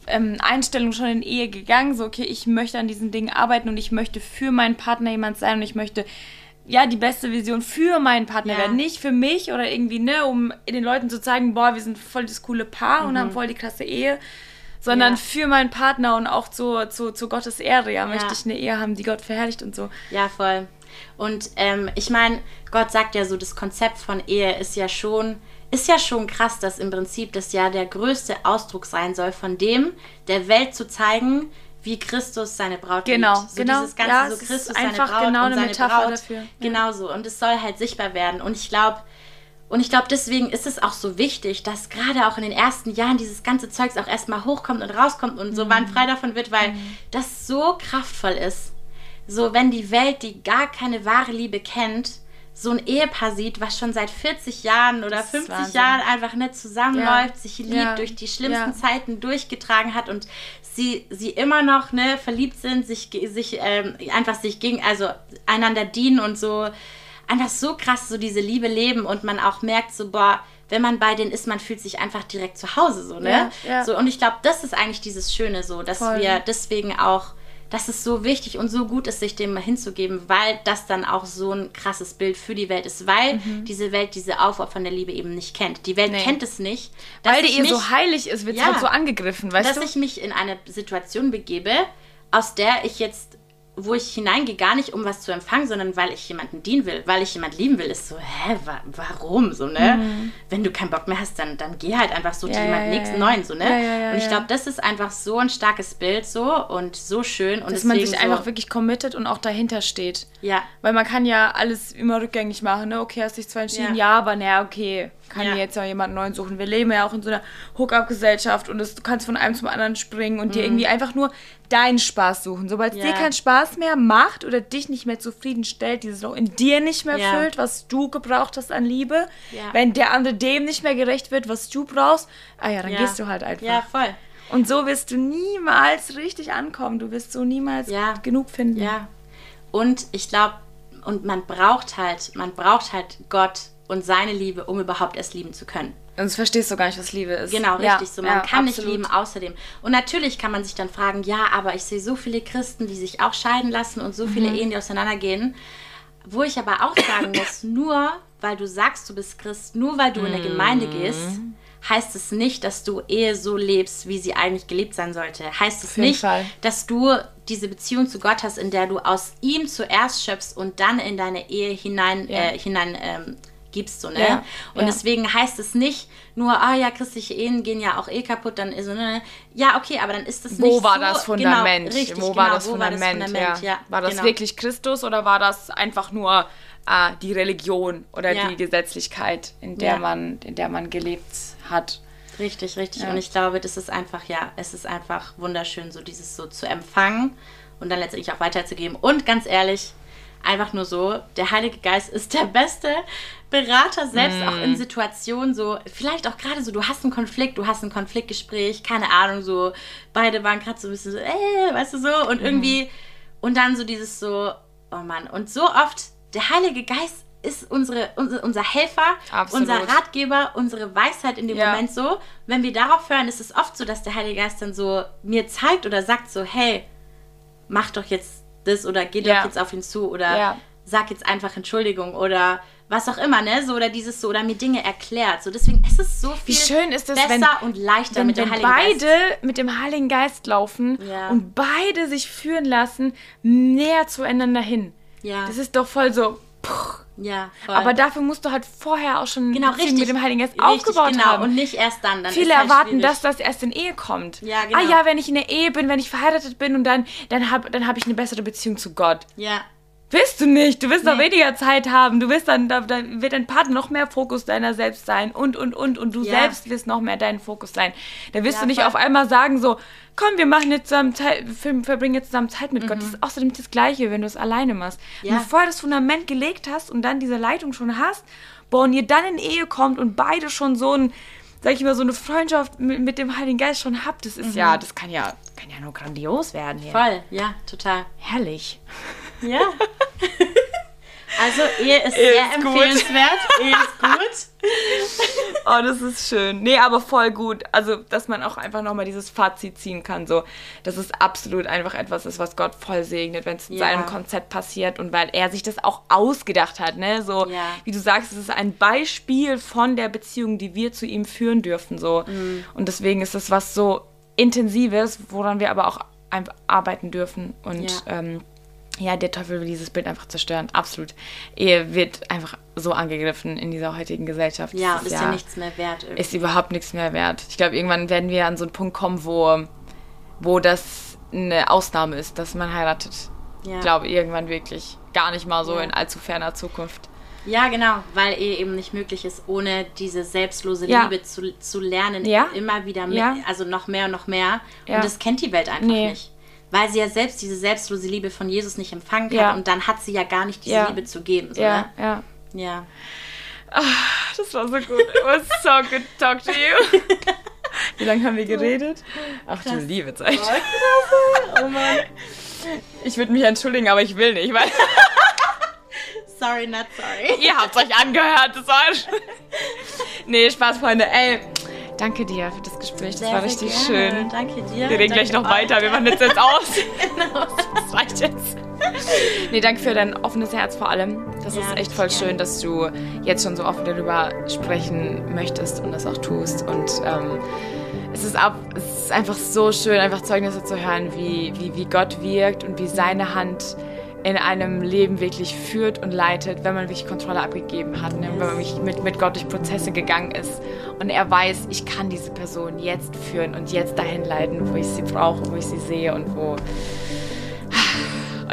ähm, Einstellung schon in Ehe gegangen. So, okay, ich möchte an diesen Dingen arbeiten und ich möchte für meinen Partner jemand sein und ich möchte ja, die beste Vision für meinen Partner ja. werden. Nicht für mich oder irgendwie, ne, um den Leuten zu zeigen, boah, wir sind voll das coole Paar mhm. und haben voll die klasse Ehe, sondern ja. für meinen Partner und auch zu, zu, zu Gottes Ehre. Ja, möchte ich eine Ehe haben, die Gott verherrlicht und so.
Ja, voll. Und ähm, ich meine, Gott sagt ja so, das Konzept von Ehe ist ja schon, ist ja schon krass, dass im Prinzip das ja der größte Ausdruck sein soll, von dem der Welt zu zeigen, wie Christus seine Braut
genau,
liebt. So
genau.
dieses ganze,
ja,
so Christus seine Braut genau und seine Metapher Braut. Dafür. Ja. Genau so. Und es soll halt sichtbar werden. Und ich glaube, und ich glaube, deswegen ist es auch so wichtig, dass gerade auch in den ersten Jahren dieses ganze Zeugs auch erstmal hochkommt und rauskommt und so mhm. frei davon wird, weil mhm. das so kraftvoll ist. So, wenn die Welt, die gar keine wahre Liebe kennt, so ein Ehepaar sieht, was schon seit 40 Jahren oder 50 Jahren einfach nicht zusammenläuft, ja. sich liebt, ja. durch die schlimmsten ja. Zeiten durchgetragen hat und sie, sie immer noch ne, verliebt sind, sich, sich ähm, einfach sich gegen, also einander dienen und so einfach so krass so diese Liebe leben und man auch merkt so, boah, wenn man bei denen ist, man fühlt sich einfach direkt zu Hause so, ne? So, und ich glaube, das ist eigentlich dieses Schöne so, dass Voll. wir deswegen auch, dass es so wichtig und so gut ist, sich dem mal hinzugeben, weil das dann auch so ein krasses Bild für die Welt ist, weil mhm. diese Welt diese der Liebe eben nicht kennt. Die Welt nee. kennt es nicht.
Weil die ihr so heilig ist, wird ja, halt so angegriffen, weißt
dass
du?
Dass ich mich in eine Situation begebe, aus der ich jetzt wo ich hineingehe, gar nicht um was zu empfangen, sondern weil ich jemanden dienen will, weil ich jemanden lieben will, ist so, hä, wa warum so, ne? Mhm. Wenn du keinen Bock mehr hast, dann, dann geh halt einfach so ja, zu jemand ja, nächsten ja. neuen, so, ne? und ich glaube, das ist einfach so ein starkes Bild so und so schön. Und
Dass man sich so einfach wirklich committet und auch dahinter steht. Ja. Weil man kann ja alles immer rückgängig machen, ne? Okay, hast dich zwar entschieden, ja, aber naja, okay, kann ja. jetzt ja jemanden neuen suchen. Wir leben ja auch in so einer Hookup-Gesellschaft und das, du kannst von einem zum anderen springen und mhm. dir irgendwie einfach nur deinen Spaß suchen. Sobald es ja. dir keinen Spaß mehr macht oder dich nicht mehr zufriedenstellt, dieses Loch in dir nicht mehr ja. füllt, was du gebraucht hast an Liebe, wenn der andere dem nicht mehr gerecht wird, was du brauchst, ah ja, dann gehst du halt einfach.
Ja, voll.
Und so wirst du niemals richtig ankommen. Du wirst so niemals genug finden.
Ja. Und ich glaube, und man braucht halt, man braucht halt Gott und seine Liebe, um überhaupt erst lieben zu können.
Sonst verstehst du gar nicht, was Liebe ist.
Genau, richtig ja, so. Man ja, kann absolut. nicht lieben außerdem. Und natürlich kann man sich dann fragen, ja, aber ich sehe so viele Christen, die sich auch scheiden lassen und so viele mhm. Ehen, die auseinandergehen. Wo ich aber auch sagen muss, nur weil du sagst, du bist Christ, nur weil du in eine Gemeinde mhm. gehst, heißt es nicht, dass du Ehe so lebst, wie sie eigentlich gelebt sein sollte. Heißt es nicht, Fall. dass du diese Beziehung zu Gott hast, in der du aus ihm zuerst schöpfst und dann in deine Ehe hinein, ja. äh, hinein ähm, gibst, so, ne? Ja, und ja. deswegen heißt es nicht nur, ah ja, christliche Ehen gehen ja auch eh kaputt, dann ist so, ne? Ja, okay, aber dann ist das
nicht Wo war so, das genau, Fundament? Genau, richtig, wo, genau, war das wo Fundament? war das Fundament? Ja. War das genau. wirklich Christus oder war das einfach nur ah, die Religion oder die Gesetzlichkeit, in der man, in der man gelebt hat?
Richtig, richtig. Und ich glaube, das ist einfach, ja, es ist einfach wunderschön, so dieses so zu empfangen und dann letztendlich auch weiterzugeben. Und ganz ehrlich, einfach nur so, der Heilige Geist ist der beste Berater selbst mm. auch in Situationen so, vielleicht auch gerade so, du hast einen Konflikt, du hast ein Konfliktgespräch, keine Ahnung, so, beide waren gerade so ein bisschen so, äh, weißt du so, und mm. irgendwie, und dann so dieses so, oh Mann, und so oft, der Heilige Geist ist unsere, unser, unser Helfer, Absolut. unser Ratgeber, unsere Weisheit in dem ja. Moment so. Wenn wir darauf hören, ist es oft so, dass der Heilige Geist dann so mir zeigt oder sagt so, hey, mach doch jetzt das oder geh ja. doch jetzt auf ihn zu oder ja. sag jetzt einfach Entschuldigung oder was auch immer, ne? So oder dieses so oder mir Dinge erklärt. So deswegen ist es so viel
Wie schön ist es,
besser
wenn,
und leichter
wenn,
mit dem
Heiligen beide Geist. mit dem Heiligen Geist laufen ja. und beide sich führen lassen näher zueinander hin. Ja. Das ist doch voll so. Puh. Ja, voll. Aber dafür musst du halt vorher auch schon
genau, richtig,
mit dem Heiligen Geist
richtig,
aufgebaut
genau.
haben.
Und nicht erst dann. dann
Viele halt erwarten, schwierig. dass das erst in Ehe kommt.
Ja, genau.
Ah ja, wenn ich in der Ehe bin, wenn ich verheiratet bin und dann, dann habe dann hab ich eine bessere Beziehung zu Gott.
Ja.
Willst du nicht. Du wirst nee. noch weniger Zeit haben. Du wirst dann, da, da, wird dein Partner noch mehr Fokus deiner selbst sein und, und, und. Und du ja. selbst wirst noch mehr dein Fokus sein. Da wirst ja, du nicht voll. auf einmal sagen so, komm, wir machen jetzt zusammen Zeit, verbringen jetzt zusammen Zeit mit mhm. Gott. Das ist außerdem das Gleiche, wenn du es alleine machst. Ja. Wenn du vorher das Fundament gelegt hast und dann diese Leitung schon hast, boah, und ihr dann in Ehe kommt und beide schon so ein, sag ich mal, so eine Freundschaft mit, mit dem Heiligen Geist schon habt, das ist mhm. ja, das kann ja, kann ja nur grandios werden hier.
Voll, ja, total.
Herrlich.
Ja. Also Ehe ist Ehe sehr ist empfehlenswert. Ehe ist gut.
oh, das ist schön. Nee, aber voll gut. Also, dass man auch einfach nochmal dieses Fazit ziehen kann. So, dass es absolut einfach etwas ist, was Gott voll segnet, wenn es in ja. seinem Konzept passiert und weil er sich das auch ausgedacht hat. Ne? So, ja. wie du sagst, es ist ein Beispiel von der Beziehung, die wir zu ihm führen dürfen. So. Mhm. Und deswegen ist es was so Intensives, woran wir aber auch arbeiten dürfen. Und ja. Ähm, ja, der Teufel will dieses Bild einfach zerstören. Absolut. Ehe wird einfach so angegriffen in dieser heutigen Gesellschaft.
Ja, und ist ja, ja, nichts mehr wert.
Irgendwie. Ist überhaupt nichts mehr wert. Ich glaube, irgendwann werden wir an so einen Punkt kommen, wo, wo das eine Ausnahme ist, dass man heiratet. Ja. Ich glaube, irgendwann wirklich. Gar nicht mal so ja. in allzu ferner Zukunft.
Ja, genau, weil eh eben nicht möglich ist, ohne diese selbstlose ja. Liebe zu, zu lernen, ja. immer wieder mehr, also noch mehr und noch mehr. Und das kennt die Welt einfach nee. nicht weil sie ja selbst diese selbstlose Liebe von Jesus nicht empfangen kann ja. und dann hat sie ja gar nicht diese ja. Liebe zu geben. So, ja, ne? ja. Ja.
Ach, das war so gut. It was so good to talk to you. Wie lange haben wir geredet? Ach du liebe Zeit. Oh, oh Mann. Ich würde mich entschuldigen, aber ich will nicht, weil.
sorry, not sorry.
Ihr habt euch angehört, das war. nee, Spaß, Freunde. Ey, Danke dir für das Gespräch, das sehr, war richtig schön.
Danke dir.
Wir reden gleich noch weiter, wir machen jetzt jetzt aus. genau, das reicht jetzt. Nee, danke für dein offenes Herz vor allem. Das ja, ist echt voll schön, dass du jetzt schon so offen darüber sprechen möchtest und das auch tust. Und ähm, es, ist ab, es ist einfach so schön, einfach Zeugnisse zu hören, wie, wie, wie Gott wirkt und wie seine Hand in einem Leben wirklich führt und leitet, wenn man wirklich Kontrolle abgegeben hat, ne? wenn man mit, mit Gott durch Prozesse gegangen ist und er weiß, ich kann diese Person jetzt führen und jetzt dahin leiten, wo ich sie brauche, wo ich sie sehe und wo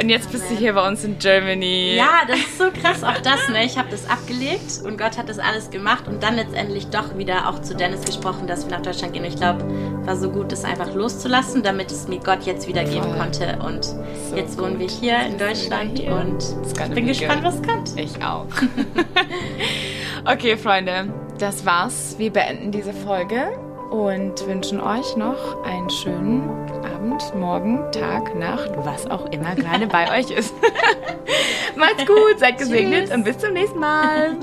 und jetzt bist du hier bei uns in Germany.
Ja, das ist so krass. Auch das, ne? Ich habe das abgelegt und Gott hat das alles gemacht und dann letztendlich doch wieder auch zu Dennis gesprochen, dass wir nach Deutschland gehen. Ich glaube, war so gut, das einfach loszulassen, damit es mir Gott jetzt wieder geben konnte. Und so jetzt wohnen gut. wir hier in Deutschland hier. und ich bin gespannt, was kommt.
Ich auch. okay, Freunde, das war's. Wir beenden diese Folge und wünschen euch noch einen schönen Abend, Morgen, Tag, Nacht, was auch immer gerade bei euch ist. Macht's gut, seid gesegnet und bis zum nächsten Mal.